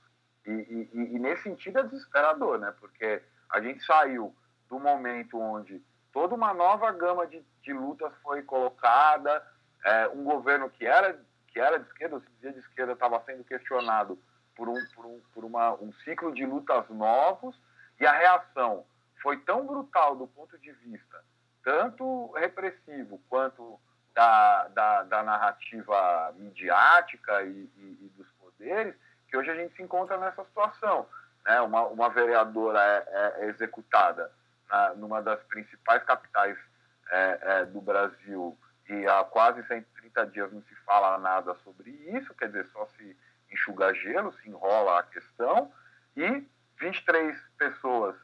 E, e, e, nesse sentido é desesperador, né? Porque a gente saiu do momento onde toda uma nova gama de, de lutas foi colocada, é, um governo que era, que era de esquerda, ou se dizia de esquerda, estava sendo questionado por, um, por, um, por uma, um ciclo de lutas novos, e a reação foi tão brutal do ponto de vista tanto repressivo quanto da, da, da narrativa midiática e, e, e dos poderes, que hoje a gente se encontra nessa situação né, uma, uma vereadora é, é executada na, numa das principais capitais é, é, do Brasil e há quase 130 dias não se fala nada sobre isso, quer dizer, só se enxuga gelo, se enrola a questão, e 23 pessoas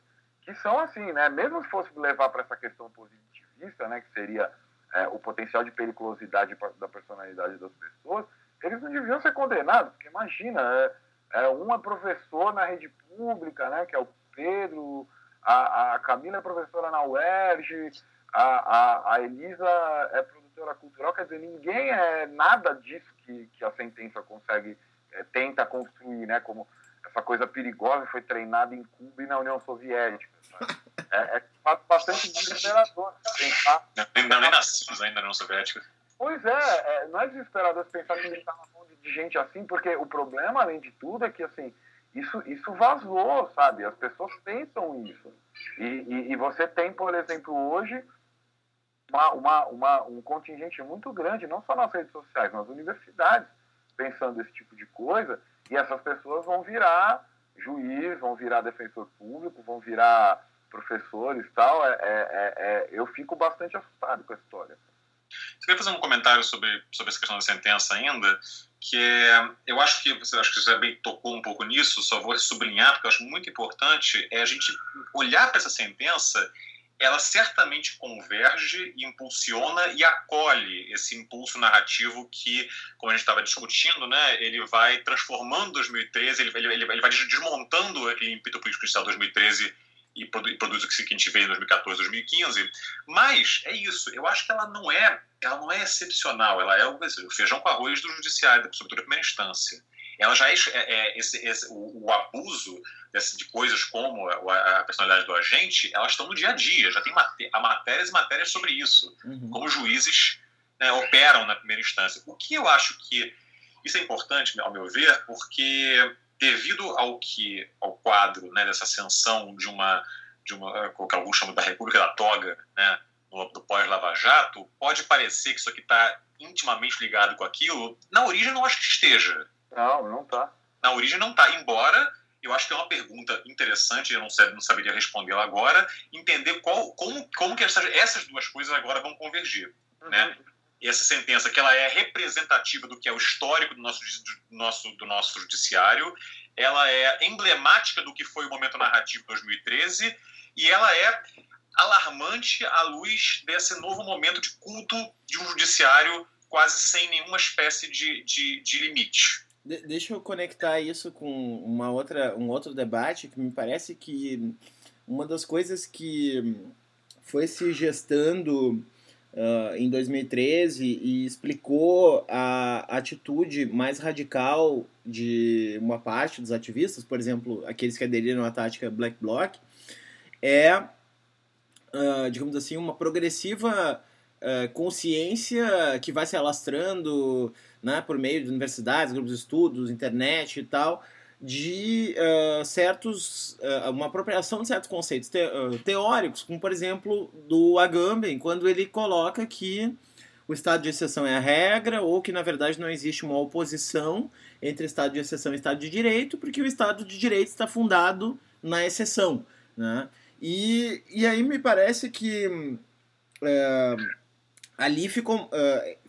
que são assim, né, mesmo se fosse levar para essa questão positivista, né, que seria é, o potencial de periculosidade da personalidade das pessoas, eles não deviam ser condenados, porque imagina, é, É, um é professor na rede pública, né, que é o Pedro, a, a Camila é professora na UERJ, a, a, a Elisa é produtora cultural, quer dizer, ninguém é nada disso que, que a sentença consegue, tenta construir, né, como essa coisa perigosa foi treinada em Cuba e na União Soviética. É, é bastante desesperador pensar. Não, nem nascimos ainda na União Soviética. Pois é, é, não é desesperador pensar que ele está na mão de gente assim, porque o problema, além de tudo, é que assim, isso, isso vazou, sabe? As pessoas pensam isso. E, e, e você tem, por exemplo, hoje, uma, uma, uma, um contingente muito grande, não só nas redes sociais, nas universidades, pensando esse tipo de coisa, e essas pessoas vão virar juiz, vão virar defensor público, vão virar professores e tal. É, é, é, é eu fico bastante assustado com a história. Eu queria fazer um comentário sobre, sobre essa questão da sentença ainda, que é, eu acho que você acho que você bem tocou um pouco nisso, só vou sublinhar porque eu acho muito importante é a gente olhar para essa sentença, ela certamente converge, impulsiona e acolhe esse impulso narrativo que, como a gente estava discutindo, né, ele vai transformando 2013, ele, ele, ele vai desmontando aquele ímpeto político de 2013 e produz o que a gente vê em 2014, 2015. Mas é isso. Eu acho que ela não é, ela não é excepcional. Ela é o, o feijão com arroz do judiciário, sobretudo a primeira instância. Ela já é, é, é esse, esse, o, o, abuso desse, de coisas como a, a, personalidade do agente, elas estão no dia a dia. Já tem maté matérias e matérias sobre isso, uhum. como juízes né, operam na primeira instância. O que eu acho que isso é importante, ao meu ver, porque devido ao que ao quadro né, dessa ascensão de uma de uma o que alguns chamam da República da Toga, né, do pós-Lava Jato, pode parecer que isso aqui está intimamente ligado com aquilo. Na origem, não acho que esteja. Não, não está. Na origem, não está. Embora eu acho que é uma pergunta interessante, eu não, sei, não saberia respondê-la agora, entender qual, como, como que essas, essas duas coisas agora vão convergir. Uhum. Né? essa sentença que ela é representativa do que é o histórico do nosso, do nosso, do nosso judiciário, ela é emblemática do que foi o momento narrativo de 2013 e ela é alarmante à luz desse novo momento de culto de um judiciário quase sem nenhuma espécie de, de, de limite. De deixa eu conectar isso com uma outra, um outro debate que me parece que uma das coisas que foi se gestando uh, em 2013 e explicou a atitude mais radical de uma parte dos ativistas, por exemplo, aqueles que aderiram à tática Black Bloc, é, uh, digamos assim, uma progressiva uh, consciência que vai se alastrando né, por meio de universidades, grupos de estudos, internet e tal, de uh, certos uh, uma apropriação de certos conceitos te, teóricos, como por exemplo do Agamben, quando ele coloca que o estado de exceção é a regra ou que na verdade não existe uma oposição entre estado de exceção e estado de direito, porque o estado de direito está fundado na exceção, né? E, e aí me parece que ali ficou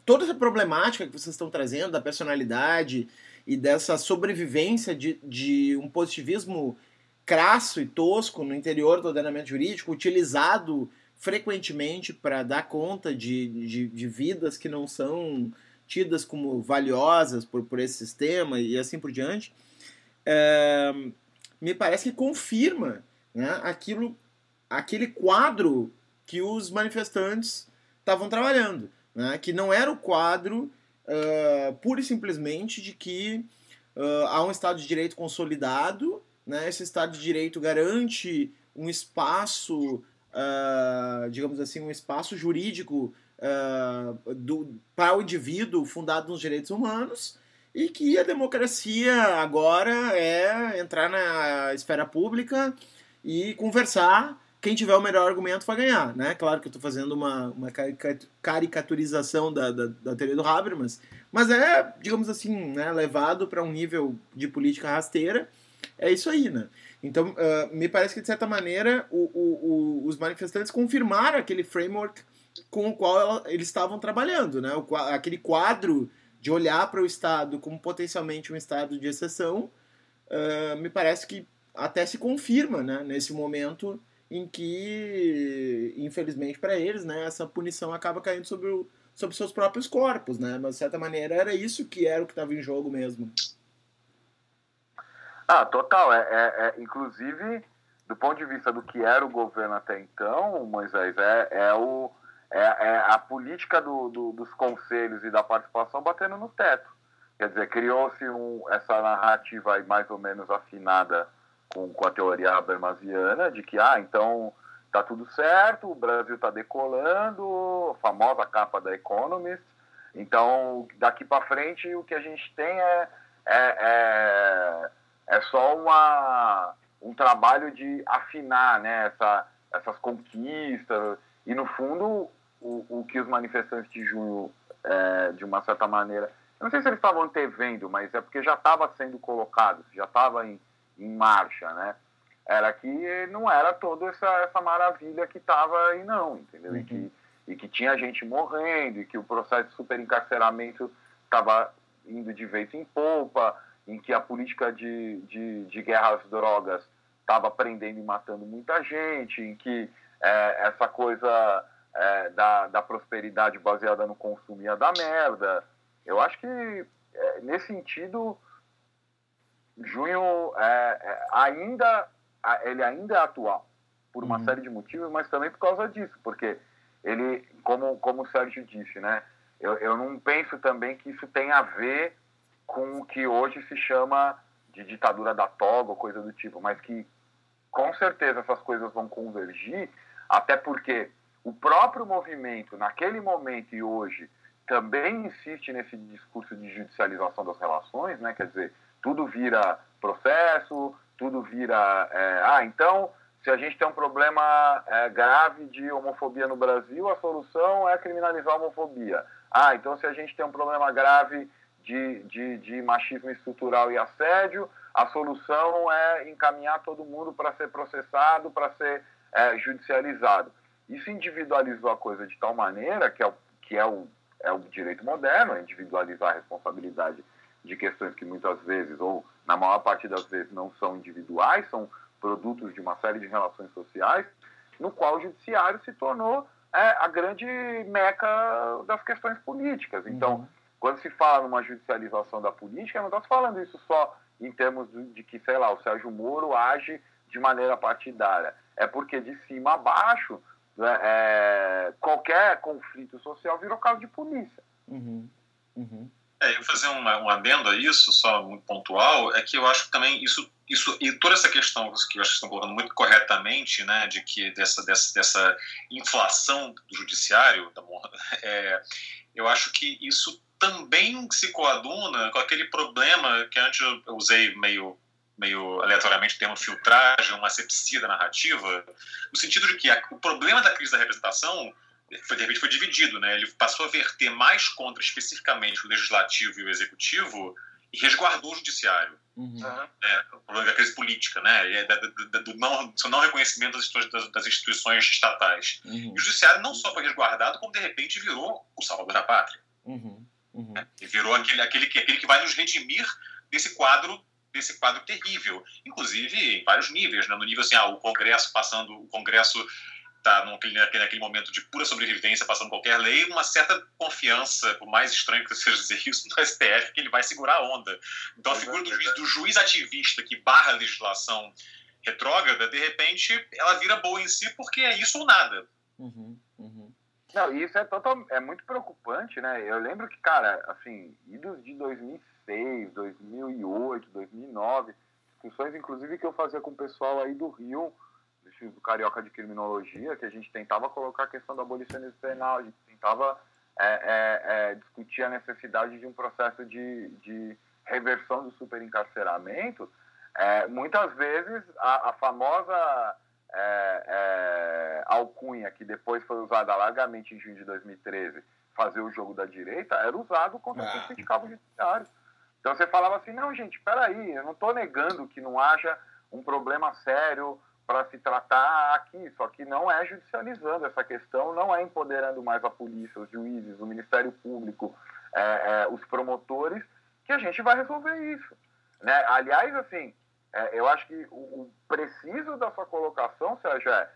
toda essa problemática que vocês estão trazendo da personalidade e dessa sobrevivência de, de um positivismo crasso e tosco no interior do ordenamento jurídico, utilizado frequentemente para dar conta de, de, de, vidas que não são tidas como valiosas por, por esse sistema e assim por diante, é, me parece que confirma né, aquilo, aquele quadro que os manifestantes estavam trabalhando, né, que não era o quadro uh, pura e simplesmente de que uh, há um Estado de Direito consolidado, né? esse Estado de Direito garante um espaço, uh, digamos assim, um espaço jurídico do, para o indivíduo fundado nos direitos humanos e que a democracia agora é entrar na esfera pública e conversar quem tiver o melhor argumento vai ganhar, né? Claro que eu estou fazendo uma, uma caricaturização da, da, da, teoria do Habermas, mas é, digamos assim, né, levado para um nível de política rasteira, é isso aí, né? Então, uh, me parece que, de certa maneira, o, o, o, os manifestantes confirmaram aquele framework com o qual ela, eles estavam trabalhando, né? O, aquele quadro de olhar para o Estado como potencialmente um Estado de exceção, uh, me parece que até se confirma, né, nesse momento em que, infelizmente para eles, né, essa punição acaba caindo sobre, o, sobre seus próprios corpos, né? Mas de certa maneira era isso que era o que estava em jogo mesmo. Ah, total. É, é, é, inclusive, do ponto de vista do que era o governo até então, Moisés, é, é, o, é, é a política do, do, dos conselhos e da participação batendo no teto. Quer dizer, criou-se um, essa narrativa mais ou menos afinada com, com a teoria habermasiana de que, ah, então tá tudo certo, o Brasil está decolando, a famosa capa da Economist. Então, daqui para frente, o que a gente tem é, é, é, é só uma, um trabalho de afinar né, essa, essas conquistas. E, no fundo, o, o que os manifestantes de junho, é, de uma certa maneira, eu não sei se eles estavam antevendo, mas é porque já estava sendo colocado, já estava em, em marcha, né? Era que não era toda essa, essa maravilha que estava aí, não, entendeu? Uhum. E, que, e que tinha gente morrendo, e que o processo de superencarceramento estava indo de vez em polpa, em que a política de, de, de guerra às drogas estava prendendo e matando muita gente, em que é, essa coisa é, da, da prosperidade baseada no consumo ia dar merda. Eu acho que, é, nesse sentido, junho é, é, ainda ele ainda é atual por uma uhum. série de motivos, mas também por causa disso, porque ele, como, como o Sérgio disse, né, eu, eu não penso também que isso tem a ver com o que hoje se chama de ditadura da toga ou coisa do tipo, mas que com certeza essas coisas vão convergir, até porque o próprio movimento, naquele momento e hoje, também insiste nesse discurso de judicialização das relações, né? quer dizer, tudo vira processo, tudo vira. É, ah, então, se a gente tem um problema é, grave de homofobia no Brasil, a solução é criminalizar a homofobia. Ah, então, se a gente tem um problema grave de, de, de machismo estrutural e assédio, a solução é encaminhar todo mundo para ser processado, para ser é, judicializado. Isso individualizou a coisa de tal maneira que é o, que é o é o direito moderno, é individualizar a responsabilidade de questões que muitas vezes, ou na maior parte das vezes, não são individuais, são produtos de uma série de relações sociais, no qual o judiciário se tornou é, a grande meca das questões políticas. Então, uhum. quando se fala numa judicialização da política, não está se falando isso só em termos de, que, sei lá, o Sérgio Moro age de maneira partidária. É porque de cima a baixo né, é, qualquer conflito social virou caso de polícia. Uhum. Uhum. É, eu fazer uma, um adendo a isso, só muito pontual, é que eu acho que também isso, isso e toda essa questão que eu acho que estão colocando muito corretamente, né, de que dessa, dessa, dessa inflação do judiciário, (laughs) é, eu acho que isso também se coaduna com aquele problema que antes eu usei meio meio aleatoriamente o termo filtragem, uma asepsia da narrativa, no sentido de que a, o problema da crise da representação foi, de repente foi dividido, né? Ele passou a verter mais contra especificamente o legislativo e o executivo e resguardou o judiciário. Uhum. É, o problema da crise política, né? É, do não, do não reconhecimento das, das instituições estatais. Uhum. E o judiciário não só foi resguardado, como de repente virou o salvador da pátria. Uhum. uhum. É, e virou aquele, aquele, aquele que vai nos redimir desse quadro desse quadro terrível, inclusive em vários níveis, né? no nível assim, ah, o Congresso passando, o Congresso está naquele, naquele momento de pura sobrevivência, passando qualquer lei, uma certa confiança, por mais estranho que (laughs) seja dizer isso, no STF, que ele vai segurar a onda. Então a figura do juiz, do juiz ativista que barra a legislação retrógrada, de repente, ela vira boa em si porque é isso ou nada. Uhum, uhum. Não, isso é, total, é muito preocupante, né? Eu lembro que, cara, assim, idos de 2006, 2006, 2008, 2009, discussões inclusive que eu fazia com o pessoal aí do Rio, Instituto Carioca de Criminologia, que a gente tentava colocar a questão do abolicionismo penal, a gente tentava é, é, é, discutir a necessidade de um processo de, de reversão do superencarceramento. É, muitas vezes a, a famosa é, é, alcunha, que depois foi usada largamente em junho de 2013, fazer o jogo da direita, era usado contra ah. os sindicatos judiciários. Então você falava assim, não, gente, peraí, eu não estou negando que não haja um problema sério para se tratar aqui, só que não é judicializando essa questão, não é empoderando mais a polícia, os juízes, o Ministério Público, é, é, os promotores, que a gente vai resolver isso. Né? Aliás, assim, é, eu acho que o, o, preciso da sua colocação, Sérgio, é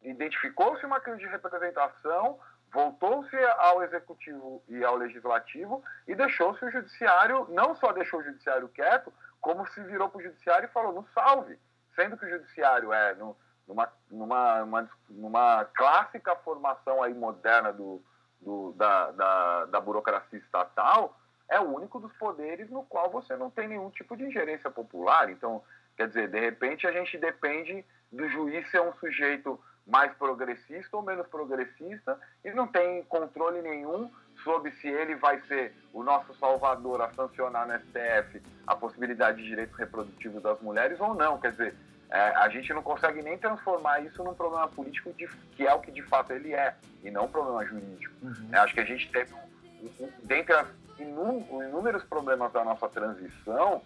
identificou-se uma crise de representação, voltou-se ao executivo e ao legislativo e deixou-se o judiciário, não só deixou o judiciário quieto, como se virou para o judiciário e falou, não salve, sendo que o judiciário é no, numa, numa, uma, numa clássica formação aí moderna do, do, da, da, da burocracia estatal, é o único dos poderes no qual você não tem nenhum tipo de ingerência popular. Então, quer dizer, de repente a gente depende do juiz ser um sujeito mais progressista ou menos progressista e não tem controle nenhum sobre se ele vai ser o nosso salvador a sancionar no STF a possibilidade de direitos reprodutivos das mulheres ou não. Quer dizer, é, a gente não consegue nem transformar isso num problema político de, que é o que de fato ele é, e não um problema jurídico. Uhum. É, acho que a gente teve, um, um, dentre as inúmeros problemas da nossa transição,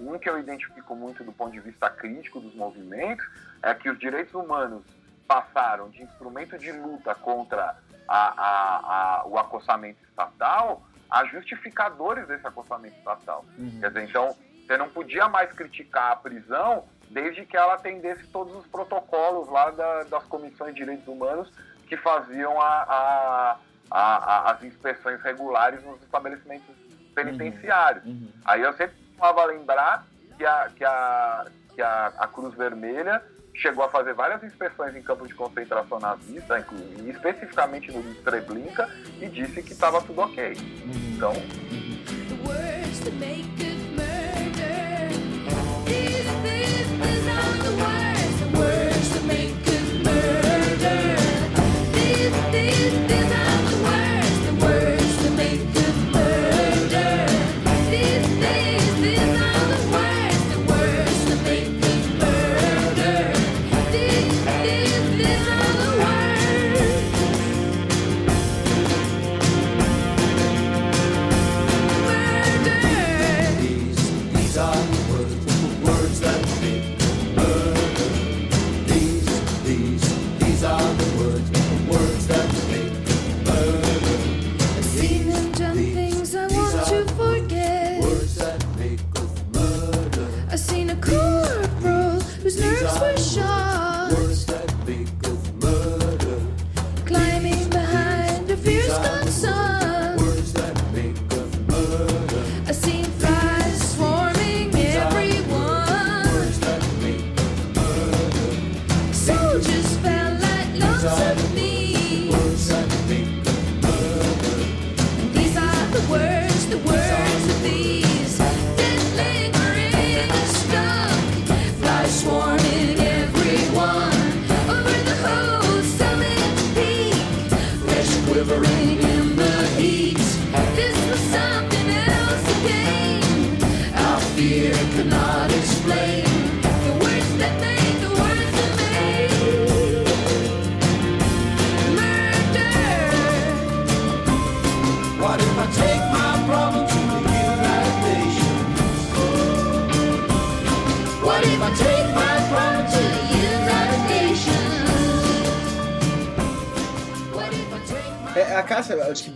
um que eu identifico muito do ponto de vista crítico dos movimentos é que os direitos humanos passaram de instrumento de luta contra a, a, a, o acossamento estatal a justificadores desse acossamento estatal. Uhum. Quer dizer, então, você não podia mais criticar a prisão desde que ela atendesse todos os protocolos lá da, das comissões de direitos humanos que faziam a, as inspeções regulares nos estabelecimentos penitenciários. Uhum. Uhum. Aí eu sempre costumava lembrar que a, que, a, que a, a Cruz Vermelha chegou a fazer várias inspeções em campos de concentração nazista, inclusive especificamente no Treblinka, e disse que estava tudo ok. Uhum. Então.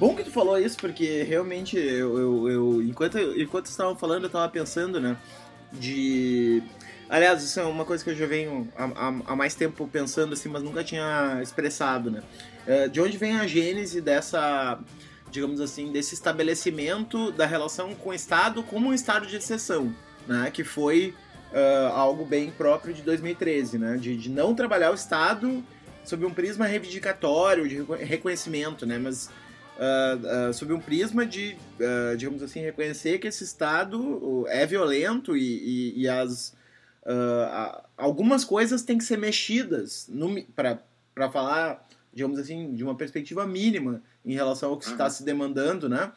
Bom que tu falou isso, porque realmente eu, eu, eu enquanto, enquanto estavam falando, eu tava pensando, né? De. Aliás, isso é uma coisa que eu já venho há, há, mais tempo pensando, assim, mas nunca tinha expressado, né? É, de onde vem a gênese dessa, digamos assim, desse estabelecimento da relação com o Estado como um estado de exceção, né? Que foi uh, algo bem próprio de 2013, né? De, de não trabalhar o Estado sob um prisma reivindicatório, de reconhecimento, né? Mas uh, uh, sob um prisma de, uh, digamos assim, reconhecer que esse Estado é violento e, e, e as algumas coisas têm que ser mexidas para falar, digamos assim, de uma perspectiva mínima em relação ao que está se demandando, né?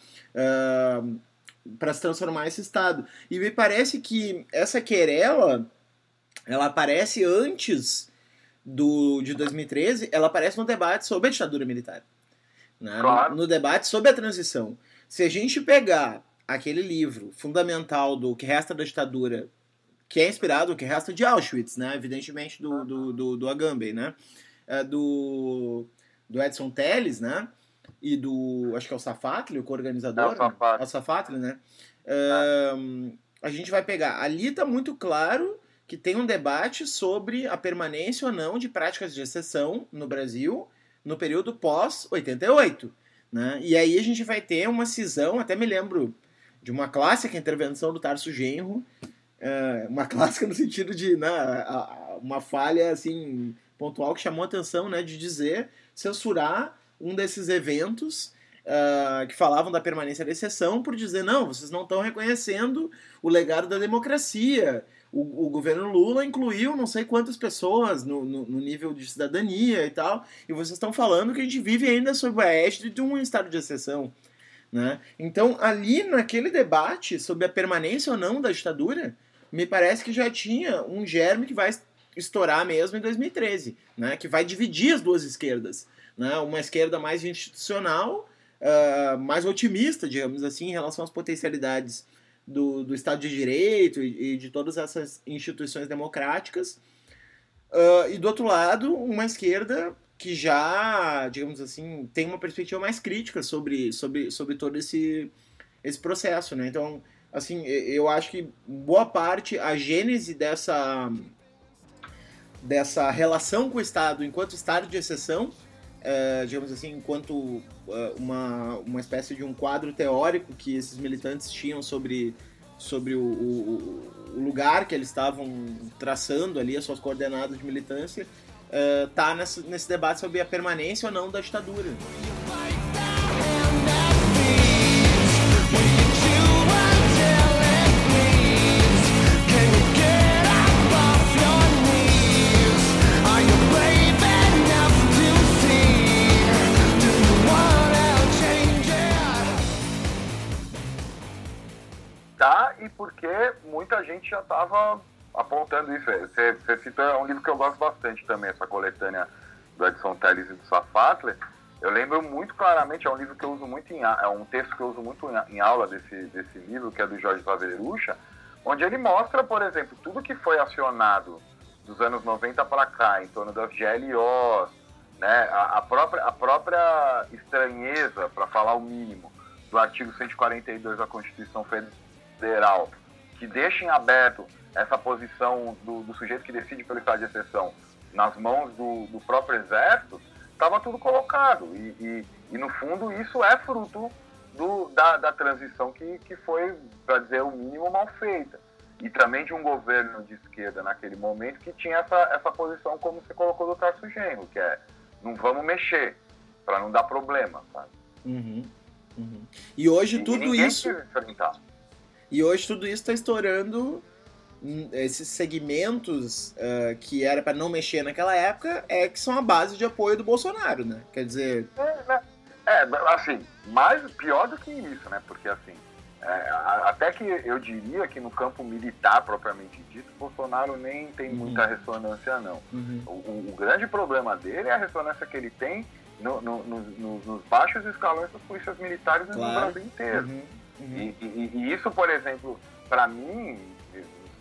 para se transformar esse Estado. E me parece que essa querela ela aparece antes do, de 2013, ela aparece no debate sobre a ditadura militar né? Claro. no, no debate sobre a transição. Se a gente pegar aquele livro fundamental do que resta da ditadura, que é inspirado, o que resta de Auschwitz, né? Evidentemente do, do, do, do Agamben, né? É do, do Edson Telles, né? E do, acho que é o Safatli, o co-organizador. É o Safatli. né? É. a gente vai pegar, ali está muito claro que tem um debate sobre a permanência ou não de práticas de exceção no Brasil no período pós-88. Né? E aí a gente vai ter uma cisão, até me lembro de uma clássica intervenção do Tarso Genro, uh, uma (laughs) clássica no sentido de né, uma falha assim pontual que chamou a atenção né, de dizer, censurar um desses eventos uh, que falavam da permanência da exceção por dizer, não, vocês não estão reconhecendo o legado da democracia. O, o, governo Lula incluiu não sei quantas pessoas no, no, no, nível de cidadania e tal, e vocês estão falando que a gente vive ainda sob a égide de um estado de exceção. Né? Então, ali naquele debate sobre a permanência ou não da ditadura, me parece que já tinha um germe que vai estourar mesmo em 2013, né? que vai dividir as duas esquerdas. Né? Uma esquerda mais institucional uh, mais otimista, digamos assim, em relação às potencialidades do, do Estado de Direito e, e de todas essas instituições democráticas. Uh, e do outro lado, uma esquerda que já, digamos assim, tem uma perspectiva mais crítica sobre, sobre, sobre todo esse, esse processo, né? Então, assim, eu acho que boa parte, a gênese dessa, dessa relação com o Estado enquanto Estado de exceção é, digamos assim, enquanto uh, uma, uma espécie de um quadro teórico que esses militantes tinham sobre, sobre o, o, o lugar que eles estavam traçando ali, as suas coordenadas de militância, está uh, nesse, nesse debate sobre a permanência ou não da ditadura. E porque muita gente já estava apontando isso. Você, você cita é um livro que eu gosto bastante também, essa coletânea do Edson Telles e do Safatler. Eu lembro muito claramente, é um livro que eu uso muito em é um texto que eu uso muito em aula desse, desse livro, que é do Jorge Vaverucha, onde ele mostra, por exemplo, tudo que foi acionado dos anos 90 para cá, em torno das GLOs, né, a, a, própria, a própria estranheza, para falar o mínimo, do artigo 142 da Constituição Federal que deixem aberto essa posição do, do, sujeito que decide pelo estado de exceção nas mãos do, do próprio exército, estava tudo colocado. E, e, e, no fundo, isso é fruto do, da, da transição que, que foi, para dizer o mínimo, mal feita. E também de um governo de esquerda naquele momento que tinha essa, essa posição, como você colocou do Tarso Genro, que é não vamos mexer, para não dar problema, sabe? Uhum, uhum. E hoje e tudo isso. E hoje tudo isso está estourando. Hum, esses segmentos uh, que era para não mexer naquela época é que são a base de apoio do Bolsonaro, né? Quer dizer. É, né? é assim, mais pior do que isso, né? Porque assim, é, até que eu diria que no campo militar propriamente dito, Bolsonaro nem tem uhum. muita ressonância, não. Uhum. O, o, grande problema dele é a ressonância que ele tem no, no, no, nos baixos escalões das polícias militares claro. no Brasil inteiro. Uhum. Uhum. E, e, e, isso, por exemplo, para mim,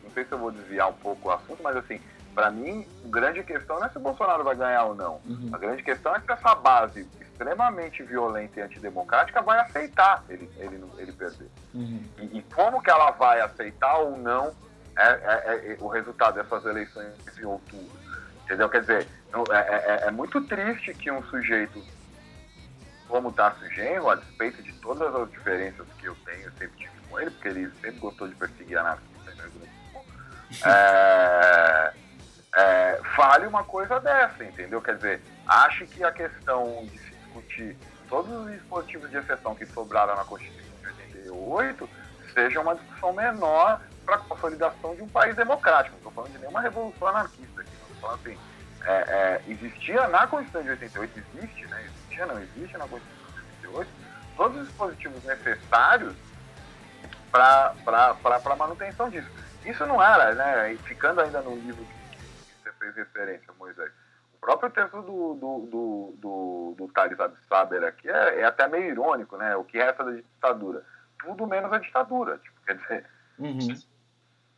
não sei se eu vou desviar um pouco o assunto, mas assim, para mim, a grande questão não é se o Bolsonaro vai ganhar ou não. Uhum. A grande questão é que essa base extremamente violenta e antidemocrática vai aceitar ele, ele, ele perder. Uhum. E, e, como que ela vai aceitar ou não é, é, é, o resultado dessas eleições em outubro. Entendeu? Quer dizer, é, é, é muito triste que um sujeito como Tarso Genro, a despeito de todas as diferenças que eu tenho, eu sempre tive com ele, porque ele sempre gostou de perseguir anarquistas, né? (laughs) é, é, fale uma coisa dessa, entendeu? Quer dizer, acho que a questão de se discutir todos os dispositivos de exceção que sobraram na Constituição de 88 seja uma discussão menor para a consolidação de um país democrático. Não estou falando de nenhuma revolução anarquista aqui, estou falando assim, é, é, existia na Constituição de 88, existe, né? Existia, não existe na Constituição de 88, todos os dispositivos necessários para a manutenção disso. Isso não era, né? E ficando ainda no livro que, que, você fez referência, Moisés, o próprio texto do, do, do, do, do Thales Absaber aqui é, é, até meio irônico, né? O que resta da ditadura? Tudo menos a ditadura. Tipo, quer dizer, uhum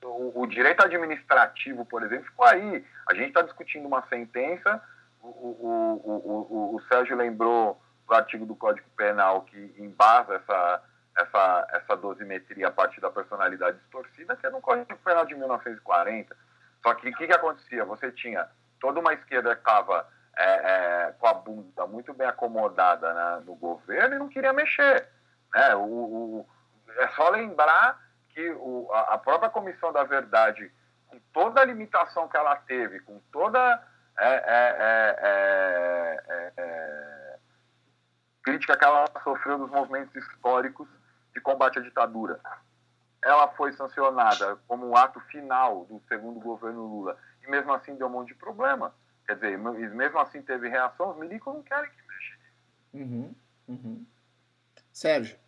o, o, direito administrativo, por exemplo, ficou aí. A gente está discutindo uma sentença, o, o, o, Sérgio lembrou do artigo do Código Penal que embasa essa, essa, essa dosimetria a partir da personalidade distorcida, que é no Código Penal de 1940. Só que o que, que acontecia? Você tinha toda uma esquerda que estava é, é, com a bunda muito bem acomodada né, no governo e não queria mexer. Né? O, o, é só lembrar que o, a, própria Comissão da Verdade, com toda a limitação que ela teve, com toda é, é, é, é crítica que ela sofreu dos movimentos históricos de combate à ditadura, ela foi sancionada como ato final do segundo governo Lula e mesmo assim deu um monte de problema. Quer dizer, mesmo assim teve reação, os milicos não querem que mexa. Uhum, uhum. Sérgio.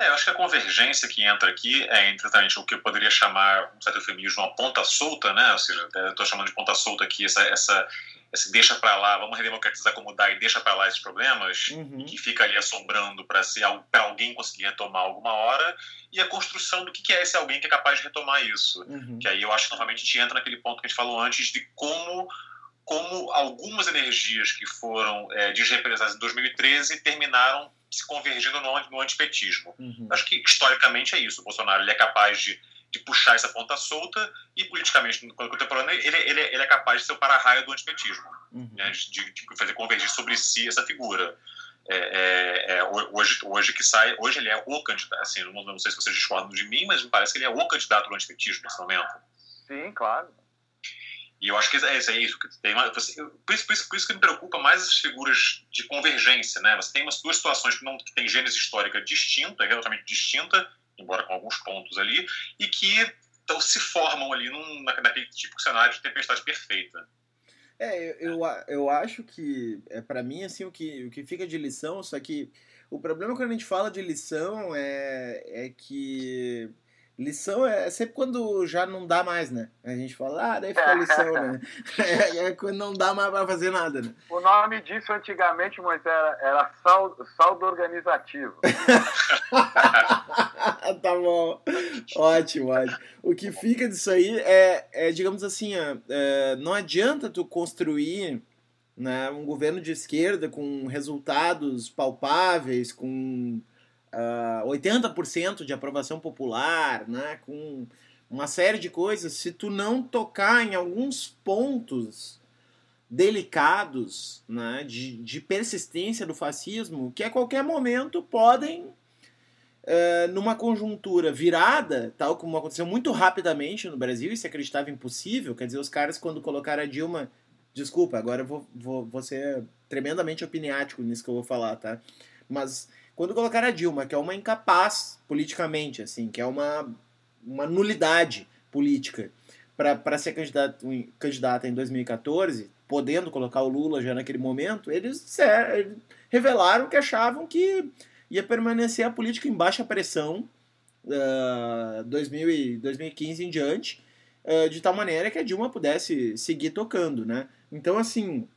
É, eu acho que a convergência que entra aqui é entre exatamente o que eu poderia chamar, um certo eufemismo, uma ponta solta, né? Ou seja, eu estou chamando de ponta solta aqui essa, essa esse deixa para lá, vamos redemocratizar como dá e deixa para lá esses problemas, uhum. que fica ali assombrando para alguém conseguir retomar alguma hora, e a construção do que é esse alguém que é capaz de retomar isso. Uhum. Que aí eu acho que novamente a gente entra naquele ponto que a gente falou antes de como como algumas energias que foram é, desrepresentadas em 2013 terminaram se convergindo no, no antipetismo. Uhum. Acho que historicamente é isso. O Bolsonaro ele é capaz de, de puxar essa ponta solta e politicamente contemporâneo ele, ele, ele é capaz de ser o para-raio do antipetismo, uhum. né, de, de, fazer convergir sobre si essa figura. É, é, é, hoje, hoje que sai, hoje ele é o candidato, assim, não, não sei se vocês discordam de mim, mas me parece que ele é o candidato do antipetismo nesse momento. Sim, claro. E eu acho que é, é isso. Que tem uma, por, isso, por, isso, por isso que me preocupa mais as figuras de convergência. Né? Você tem umas duas situações que, não, que têm gênese histórica distinta, relativamente distinta, embora com alguns pontos ali, e que então, se formam ali num, naquele tipo de cenário de tempestade perfeita. É, eu, eu, eu acho que, é para mim, assim, o que, o que fica de lição, só que o problema quando a gente fala de lição é, é que Lição é sempre quando já não dá mais, né? A gente fala, ah, daí fica lição, né? É, (laughs) (laughs) é, quando não dá mais pra fazer nada, né? O nome disso antigamente, Moisés, era, era saldo, saldo organizativo. (laughs) tá bom. Ótimo, ótimo. O que fica disso aí é, é digamos assim, ó, é, não adianta tu construir né, um governo de esquerda com resultados palpáveis, com uh, ah, 80% de aprovação popular, né, com uma série de coisas, se tu não tocar em alguns pontos delicados né, de, de persistência do fascismo, que a qualquer momento podem, uh, numa conjuntura virada, tal como aconteceu muito rapidamente no Brasil, e se acreditava impossível, quer dizer, os caras quando colocaram a Dilma. Desculpa, agora eu vou, vou, vou ser tremendamente opiniático nisso que eu vou falar, tá? Mas quando colocaram a Dilma, que é uma incapaz politicamente, assim, que é uma, uma nulidade política para ser candidato, candidata em 2014, podendo colocar o Lula já naquele momento, eles revelaram que achavam que ia permanecer a política em baixa pressão uh, 2000 e 2015 em diante, uh, de tal maneira que a Dilma pudesse seguir tocando, né? Então, assim,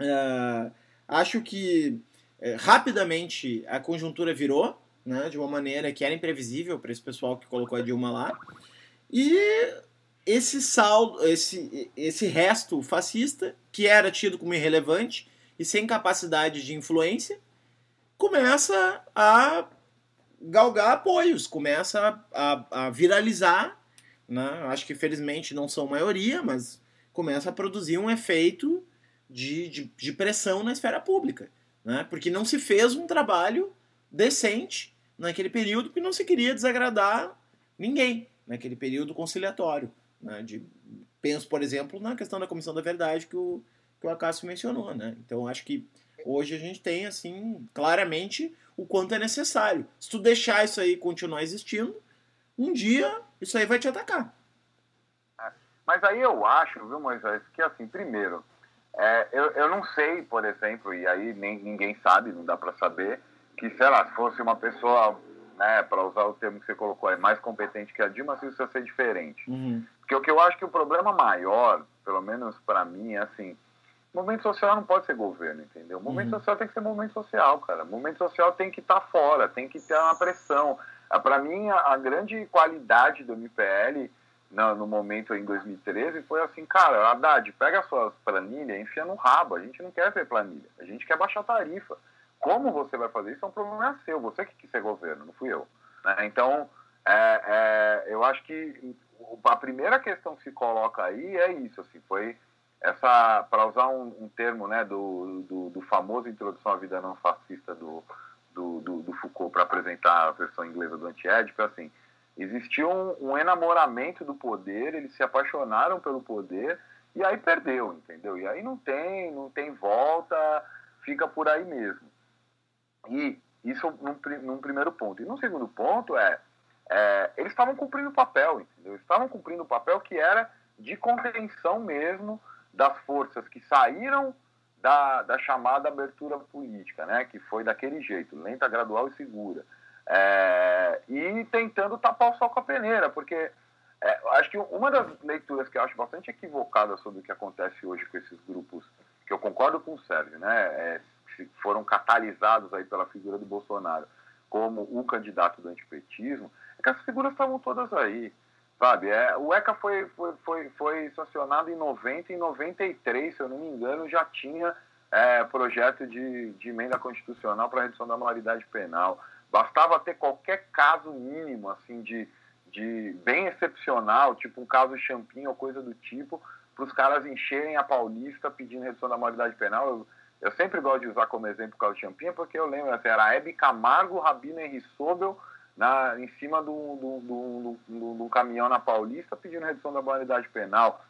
uh, acho que é, rapidamente a conjuntura virou, né, de uma maneira que era imprevisível para esse pessoal que colocou a Dilma lá. E esse saldo, esse, esse resto fascista, que era tido como irrelevante e sem capacidade de influência, começa a galgar apoios, começa a, a, a viralizar. Né? Acho que felizmente não são maioria, mas começa a produzir um efeito de, de, de pressão na esfera pública né? porque não se fez um trabalho decente naquele período, porque não se queria desagradar ninguém naquele período conciliatório. Né? De, penso, por exemplo, na questão da Comissão da Verdade que o, que o Acácio mencionou. Né? Então, acho que hoje a gente tem, assim, claramente o quanto é necessário. Se tu deixar isso aí continuar existindo, um dia isso aí vai te atacar. É, mas aí eu acho, viu, Moisés, que assim, primeiro, é, eu, eu não sei, por exemplo, e aí nem, ninguém sabe, não dá para saber, que, sei lá, se fosse uma pessoa, né, para usar o termo que você colocou, é mais competente que a Dilma, se isso ia ser diferente. Uhum. Porque o que eu acho que o problema maior, pelo menos para mim, é assim, movimento social não pode ser governo, entendeu? O movimento uhum. social tem que ser movimento social, cara. O movimento social tem que estar tá fora, tem que ter uma pressão. Ah, para mim, a, a grande qualidade do MPL no, momento em 2013 foi assim, cara, Haddad, pega as suas planilhas e enfia no rabo. A gente não quer ver planilha, a gente quer baixar tarifa. Como você vai fazer isso é um problema seu, você que quis ser governo, não fui eu. Né? Então, é, é, eu acho que a primeira questão que se coloca aí é isso, assim, foi essa para usar um, um, termo né, do, do, do, famoso Introdução à Vida Não Fascista do, do, do, do Foucault para apresentar a versão inglesa do Antiédipo, assim, existiu um, um, enamoramento do poder, eles se apaixonaram pelo poder e aí perdeu, entendeu? E aí não tem, não tem volta, fica por aí mesmo. E isso num, num primeiro ponto. E no segundo ponto é, é eles estavam cumprindo o papel, entendeu? Estavam cumprindo o papel que era de contenção mesmo das forças que saíram da, da chamada abertura política, né, que foi daquele jeito, lenta, gradual e segura. É, e tentando tapar o sol com a peneira, porque é, acho que uma das leituras que eu acho bastante equivocada sobre o que acontece hoje com esses grupos, que eu concordo com o Sérgio, né, é, foram catalisados aí pela figura do Bolsonaro como o candidato do antipetismo, é que as figuras estavam todas aí. Sabe, é, o ECA foi, foi, foi, foi sancionado em 90, em 93, se eu não me engano, já tinha é, projeto de, de emenda constitucional para redução da moralidade penal. Bastava ter qualquer caso mínimo, assim, de, de bem excepcional, tipo um caso Champinho ou coisa do tipo, para os caras encherem a Paulista pedindo redução da moralidade penal. Eu, eu sempre gosto de usar como exemplo o caso Champinho, porque eu lembro, assim, era Hebe Camargo, Rabino Henri Sobel, na, em cima do, do caminhão na Paulista pedindo redução da moralidade penal.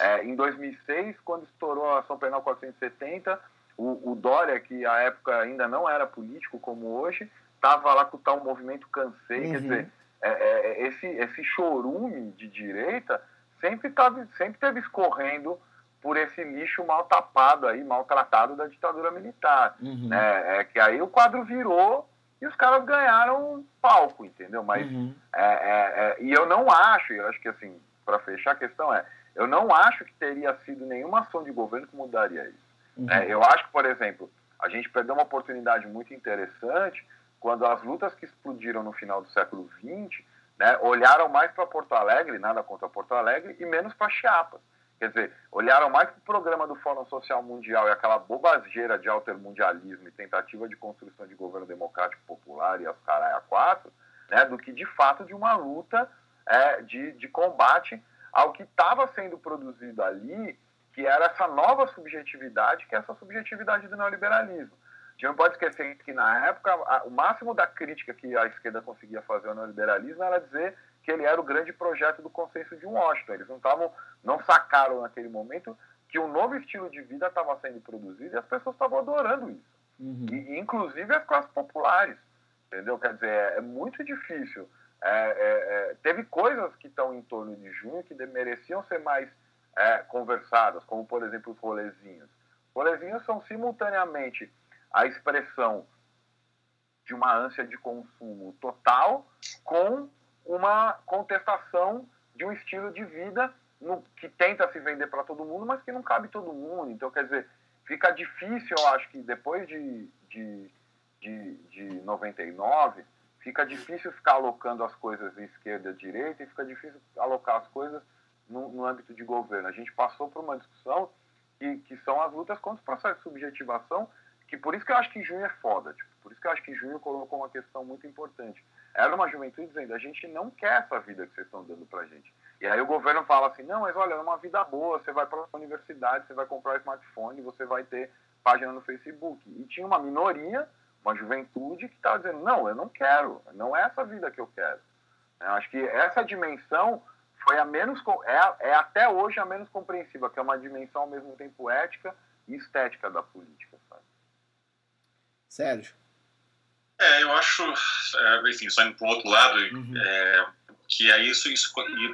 É, em 2006, quando estourou a ação penal 470, o, o Dória, que à época ainda não era político como hoje, estava lá com o tal movimento Cansei. Uhum. Quer dizer, é, é, é, esse, esse chorume de direita sempre, tava, sempre teve escorrendo por esse lixo mal tapado aí, maltratado da ditadura militar. Uhum. Né? É que aí o quadro virou e os caras ganharam palco, entendeu? Mas uhum. é, é, é, e eu não acho, eu acho que assim, para fechar a questão é, eu não acho que teria sido nenhuma ação de governo que mudaria isso. Uhum. É, eu acho que, por exemplo, a gente perdeu uma oportunidade muito interessante quando as lutas que explodiram no final do século XX né, olharam mais para Porto Alegre, nada contra Porto Alegre, e menos para Chiapas. Quer dizer, olharam mais para o programa do Fórum Social Mundial e aquela bobageira de altermundialismo e tentativa de construção de governo democrático popular e as caralho quatro, né, do que de fato de uma luta é, de, de combate ao que estava sendo produzido ali, que era essa nova subjetividade, que é essa subjetividade do neoliberalismo. A gente não pode esquecer que, na época, a, o máximo da crítica que a esquerda conseguia fazer ao neoliberalismo era dizer que ele era o grande projeto do consenso de Washington. Eles não estavam, não sacaram naquele momento que um novo estilo de vida estava sendo produzido e as pessoas estavam adorando isso. Uhum. E, inclusive as classes populares, entendeu? Quer dizer, é, é muito difícil. É, é, é teve coisas que estão em torno de junho que mereciam ser mais é, conversadas, como por exemplo os rolezinhos. Rolezinhos são simultaneamente a expressão de uma ânsia de consumo total com uma contestação de um estilo de vida no, que tenta se vender para todo mundo, mas que não cabe todo mundo. Então, quer dizer, fica difícil, eu acho que depois de, de, de, de 99, fica difícil ficar alocando as coisas de esquerda e direita e fica difícil alocar as coisas no, no âmbito de governo. A gente passou por uma discussão que, que são as lutas contra o processo de subjetivação, que por isso que eu acho que junho é foda, tipo, por isso que eu acho que junho colocou uma questão muito importante era uma juventude dizendo: a gente não quer essa vida que vocês estão dando para gente. E aí o governo fala assim: não, mas olha, é uma vida boa, você vai para a universidade, você vai comprar um smartphone, você vai ter página no Facebook. E tinha uma minoria, uma juventude, que estava dizendo: não, eu não quero, não é essa vida que eu quero. Eu acho que essa dimensão foi a menos é, é até hoje a menos compreensiva, que é uma dimensão ao mesmo tempo ética e estética da política. Sérgio. É, eu acho, é, enfim, só indo para o outro lado, uhum. é, que é isso, isso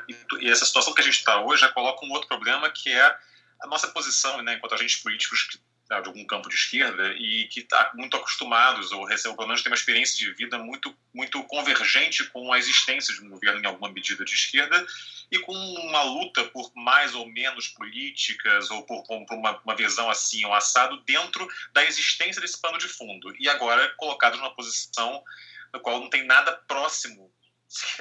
e, e, essa situação que a gente está hoje já coloca um outro problema que é a nossa posição, né, enquanto agentes políticos que né, de algum campo de esquerda e que está muito acostumados ou recebem pelo menos tem uma experiência de vida muito muito convergente com a existência de um governo em alguma medida de esquerda e com uma luta por mais ou menos políticas ou por, por uma, uma, visão assim um assado dentro da existência desse pano de fundo. E agora colocados numa posição na qual não tem nada próximo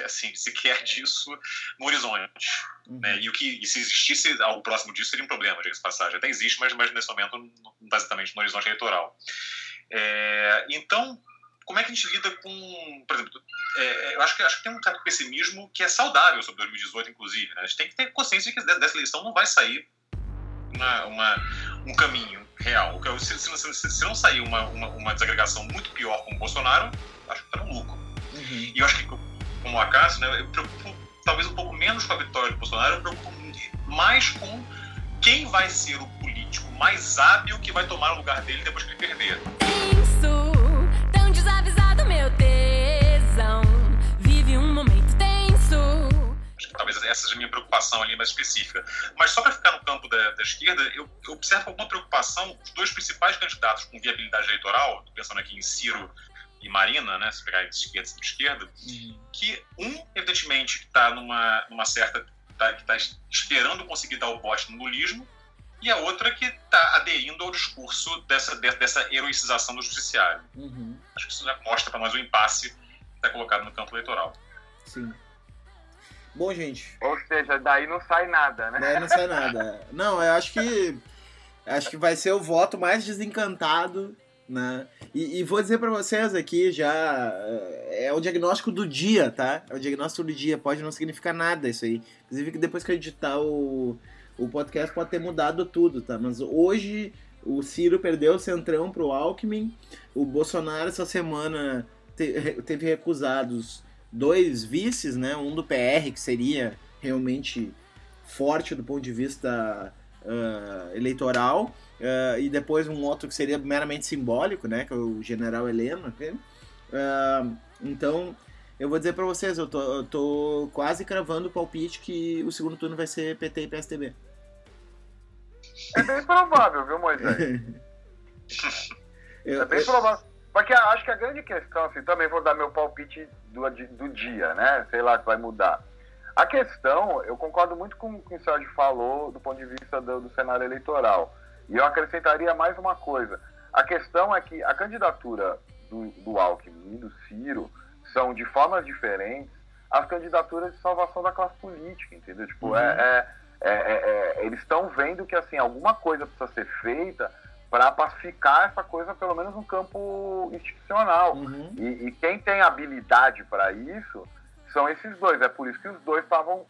assim, sequer disso no horizonte. Uhum. Né? E, o que, e se existisse algo próximo disso, seria um problema, diga passagem. Até existe, mas, mas nesse momento não está exatamente no horizonte eleitoral. É, então, como é que a gente lida com, por exemplo, é, eu acho que, acho que tem um certo pessimismo que é saudável sobre 2018, inclusive. Né? A gente tem que ter consciência de que dessa eleição não vai sair uma, uma, um caminho real. Se, se, se, se não sair uma, uma, desagregação muito pior com o Bolsonaro, acho que está no lucro. Uhum. E eu acho que, como o Acácio, né, eu preocupo talvez um pouco menos com a vitória do Bolsonaro, eu preocupo mais com quem vai ser o político mais hábil que vai tomar o lugar dele depois que ele perder. Tenso, tão desavisado meu tesão, vive um momento tenso. Acho que talvez essa seja a minha preocupação ali mais específica. Mas só para ficar no campo da, da esquerda, eu, eu observo alguma preocupação os dois principais candidatos com viabilidade eleitoral, pensando aqui em Ciro e Marina, né, se pegar de esquerda e centro-esquerda, uhum. que um, evidentemente, está numa, numa certa tá, que está esperando conseguir dar o bote no lulismo, e a outra que está aderindo ao discurso dessa, dessa heroicização do judiciário. Uhum. Acho que isso já mostra para nós o impasse que está colocado no campo eleitoral. Sim. Bom, gente. Ou seja, daí não sai nada, né? Daí não sai nada. Não, eu acho que acho que vai ser o voto mais desencantado né? E, e vou dizer para vocês aqui já é o diagnóstico do dia, tá? É o diagnóstico do dia, pode não significar nada isso aí. Inclusive que depois que eu editar o, o podcast pode ter mudado tudo, tá? Mas hoje o Ciro perdeu o centrão pro Alckmin, o Bolsonaro essa semana te, teve recusados dois vices, né? Um do PR que seria realmente forte do ponto de vista uh, eleitoral Uh, e depois um outro que seria meramente simbólico, né? Que é o General Heleno. Uh, então, eu vou dizer para vocês, eu tô, eu tô quase cravando o palpite que o segundo turno vai ser PT e PSDB. É bem provável, viu, Moisés? (laughs) eu, é bem eu... provável. Porque acho que a grande questão, assim, também vou dar meu palpite do, do dia, né? Sei lá que vai mudar. A questão, eu concordo muito com o que o Sérgio falou do ponto de vista do, do cenário eleitoral. E eu acrescentaria mais uma coisa. A questão é que a candidatura do, do Alckmin e do Ciro são, de formas diferentes, as candidaturas de salvação da classe política, entendeu? Tipo, uhum. é, é, é, eles estão vendo que, assim, alguma coisa precisa ser feita para pacificar essa coisa, pelo menos no campo institucional. Uhum. E, e, quem tem habilidade para isso são esses dois. É por isso que os dois estavam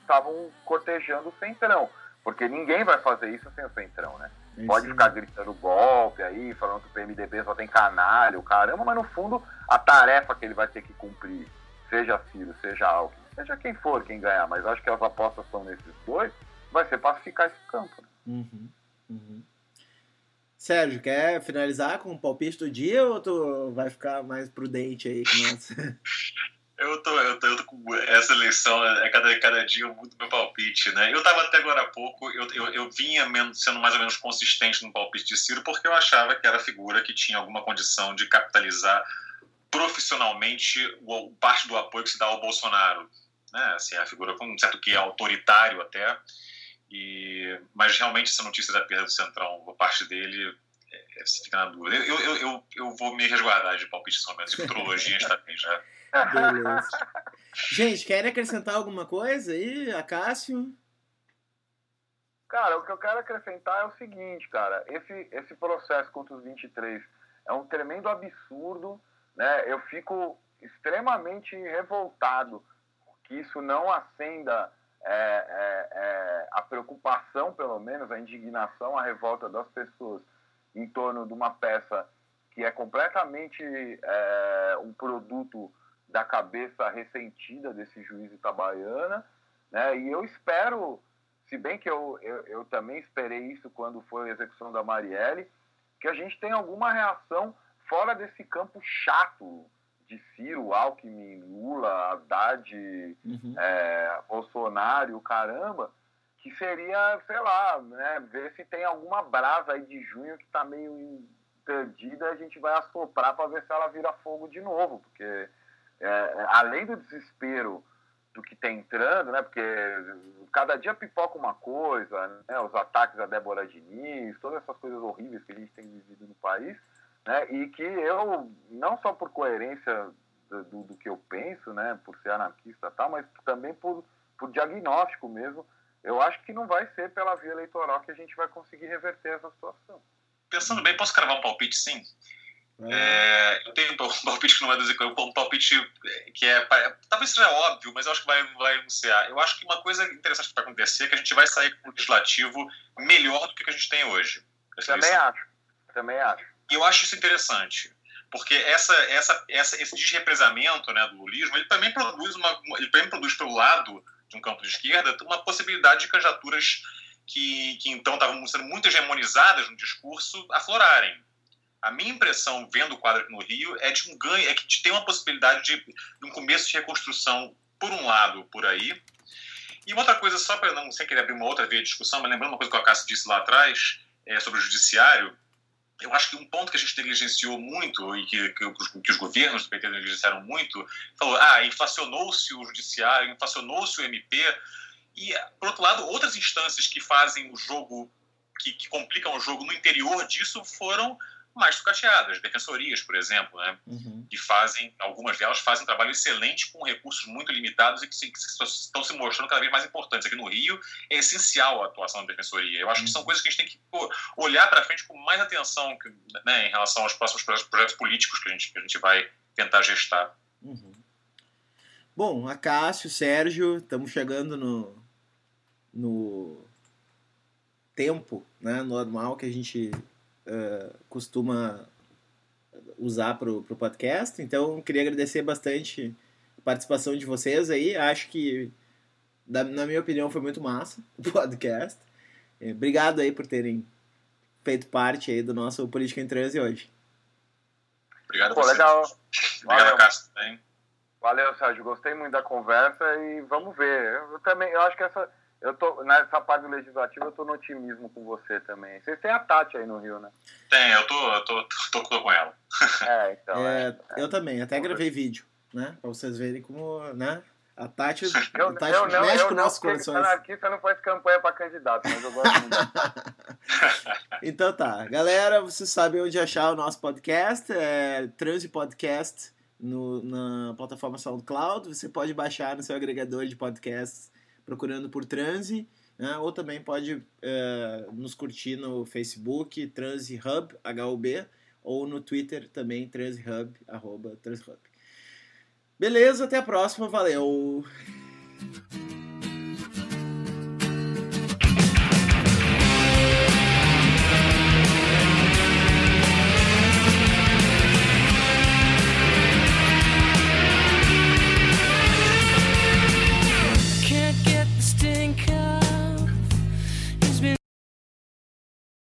cortejando o Centrão. Porque ninguém vai fazer isso sem o Centrão, né? Pode ficar gritando golpe aí, falando que o PMDB só tem canalha, o caramba, mas no fundo a tarefa que ele vai ter que cumprir, seja Ciro, seja Alckmin, seja quem for quem ganhar, mas acho que as apostas são nesses dois, vai ser pacificar esse campo. Né? Uhum, uhum. Sérgio, quer finalizar com o palpite do dia ou tu vai ficar mais prudente aí com nós? (laughs) Eu tô, eu tô, eu tô com essa eleição, é cada, cada dia eu mudo meu palpite, né? Eu tava até agora há pouco, eu, eu, eu vinha sendo mais ou menos consistente no palpite de Ciro, porque eu achava que era a figura que tinha alguma condição de capitalizar profissionalmente o, parte do apoio que se dá ao Bolsonaro. Né? Assim, a figura com um certo que é autoritário até, e, mas realmente essa notícia da perda do Centrão por parte dele é, fica na dúvida. Eu, eu, eu, eu vou me resguardar de palpite futurologia está bem já. Beleza. Gente, querem acrescentar alguma coisa aí, Acácio? Cara, o que eu quero acrescentar é o seguinte, cara. Esse, esse processo contra os 23 é um tremendo absurdo, né? Eu fico extremamente revoltado que isso não acenda é, é, é, a preocupação, pelo menos, a indignação, a revolta das pessoas em torno de uma peça que é completamente é, um produto da cabeça ressentida desse juiz Itabaiana, né? E eu espero, se bem que eu, eu, eu também esperei isso quando foi a execução da Marielle, que a gente tenha alguma reação fora desse campo chato de Ciro, Alckmin, Lula, Haddad, uhum. é, Bolsonaro, caramba, que seria, sei lá, né, ver se tem alguma brasa aí de junho que está meio perdida, a gente vai assoprar para ver se ela vira fogo de novo, porque é, além do desespero do que está entrando, né? Porque cada dia pipoca uma coisa, né? Os ataques a Débora Diniz, todas essas coisas horríveis que a gente tem vivido no país, né? E que eu, não só por coerência do, do, do que eu penso, né? Por ser anarquista tal, mas também por, por diagnóstico mesmo, eu acho que não vai ser pela via eleitoral que a gente vai conseguir reverter essa situação. Pensando bem, posso cravar um palpite sim? É, eu tenho um (laughs) palpite que não vai dizer um palpite que é. Talvez seja óbvio, mas eu acho que vai, vai anunciar. Eu acho que uma coisa interessante que vai acontecer é que a gente vai sair com um legislativo melhor do que a gente tem hoje. Também acho. Também acho. E eu acho isso interessante. Porque essa, essa, essa, esse desrepresamento né, do lulismo, ele também produz uma, ele também produz pelo lado de um campo de esquerda uma possibilidade de candidaturas que, que então estavam sendo muito hegemonizadas no discurso aflorarem. A minha impressão, vendo o quadro aqui no Rio, é de um ganho, é que tem uma possibilidade de, de um começo de reconstrução, por um lado, por aí. E uma outra coisa, só para não sem querer abrir uma outra via de discussão, mas lembrando uma coisa que o Acácio disse lá atrás, é, sobre o judiciário, eu acho que um ponto que a gente negligenciou muito e que, que, que os governos do PT negligenciaram muito, falou, ah, inflacionou-se o judiciário, inflacionou-se o MP, e, por outro lado, outras instâncias que fazem o jogo, que, que complicam o jogo no interior disso foram mais sucateadas, defensorias, por exemplo, né? Uhum. que fazem, algumas delas fazem um trabalho excelente com recursos muito limitados e que, se, que estão se mostrando cada vez mais importantes. Aqui no Rio é essencial a atuação da defensoria. Eu acho uhum. que são coisas que a gente tem que pô, olhar para frente com mais atenção né, em relação aos próximos projetos, projetos, políticos que a gente, que a gente vai tentar gestar. Uhum. Bom, Acácio, Sérgio, estamos chegando no, no tempo né, normal que a gente uh, costuma usar para o podcast. Então, queria agradecer bastante a participação de vocês aí. Acho que, na minha opinião, foi muito massa (laughs) o podcast. Eh, obrigado aí por terem feito parte aí do nosso Política em Transe hoje. Obrigado, Pô, legal. Obrigado, Castro. Valeu, Sérgio. Gostei muito da conversa e vamos ver. Eu também, eu acho que essa eu tô, nessa parte do legislativo, eu tô no otimismo com você também. Vocês têm a Tati aí no Rio, né? Tem, eu tô, eu tô, tô, tô com ela. (laughs) É, então. É, é, eu também, até gravei vídeo, né? Pra vocês verem como, né? A Tati, eu, a Tati eu, não, mexe eu, com nossas corações. Anarquista não faz campanha para candidato, mas eu gosto muito. (laughs) então tá. Galera, vocês sabem onde achar o nosso podcast. É Transi Podcast no, na plataforma SoundCloud. Você pode baixar no seu agregador de podcasts procurando por Transi, né? ou também pode uh, nos curtir no Facebook, Transi Hub, HUB, ou no Twitter também, TransHub, arroba TransHub. Beleza, até a próxima, valeu! (laughs)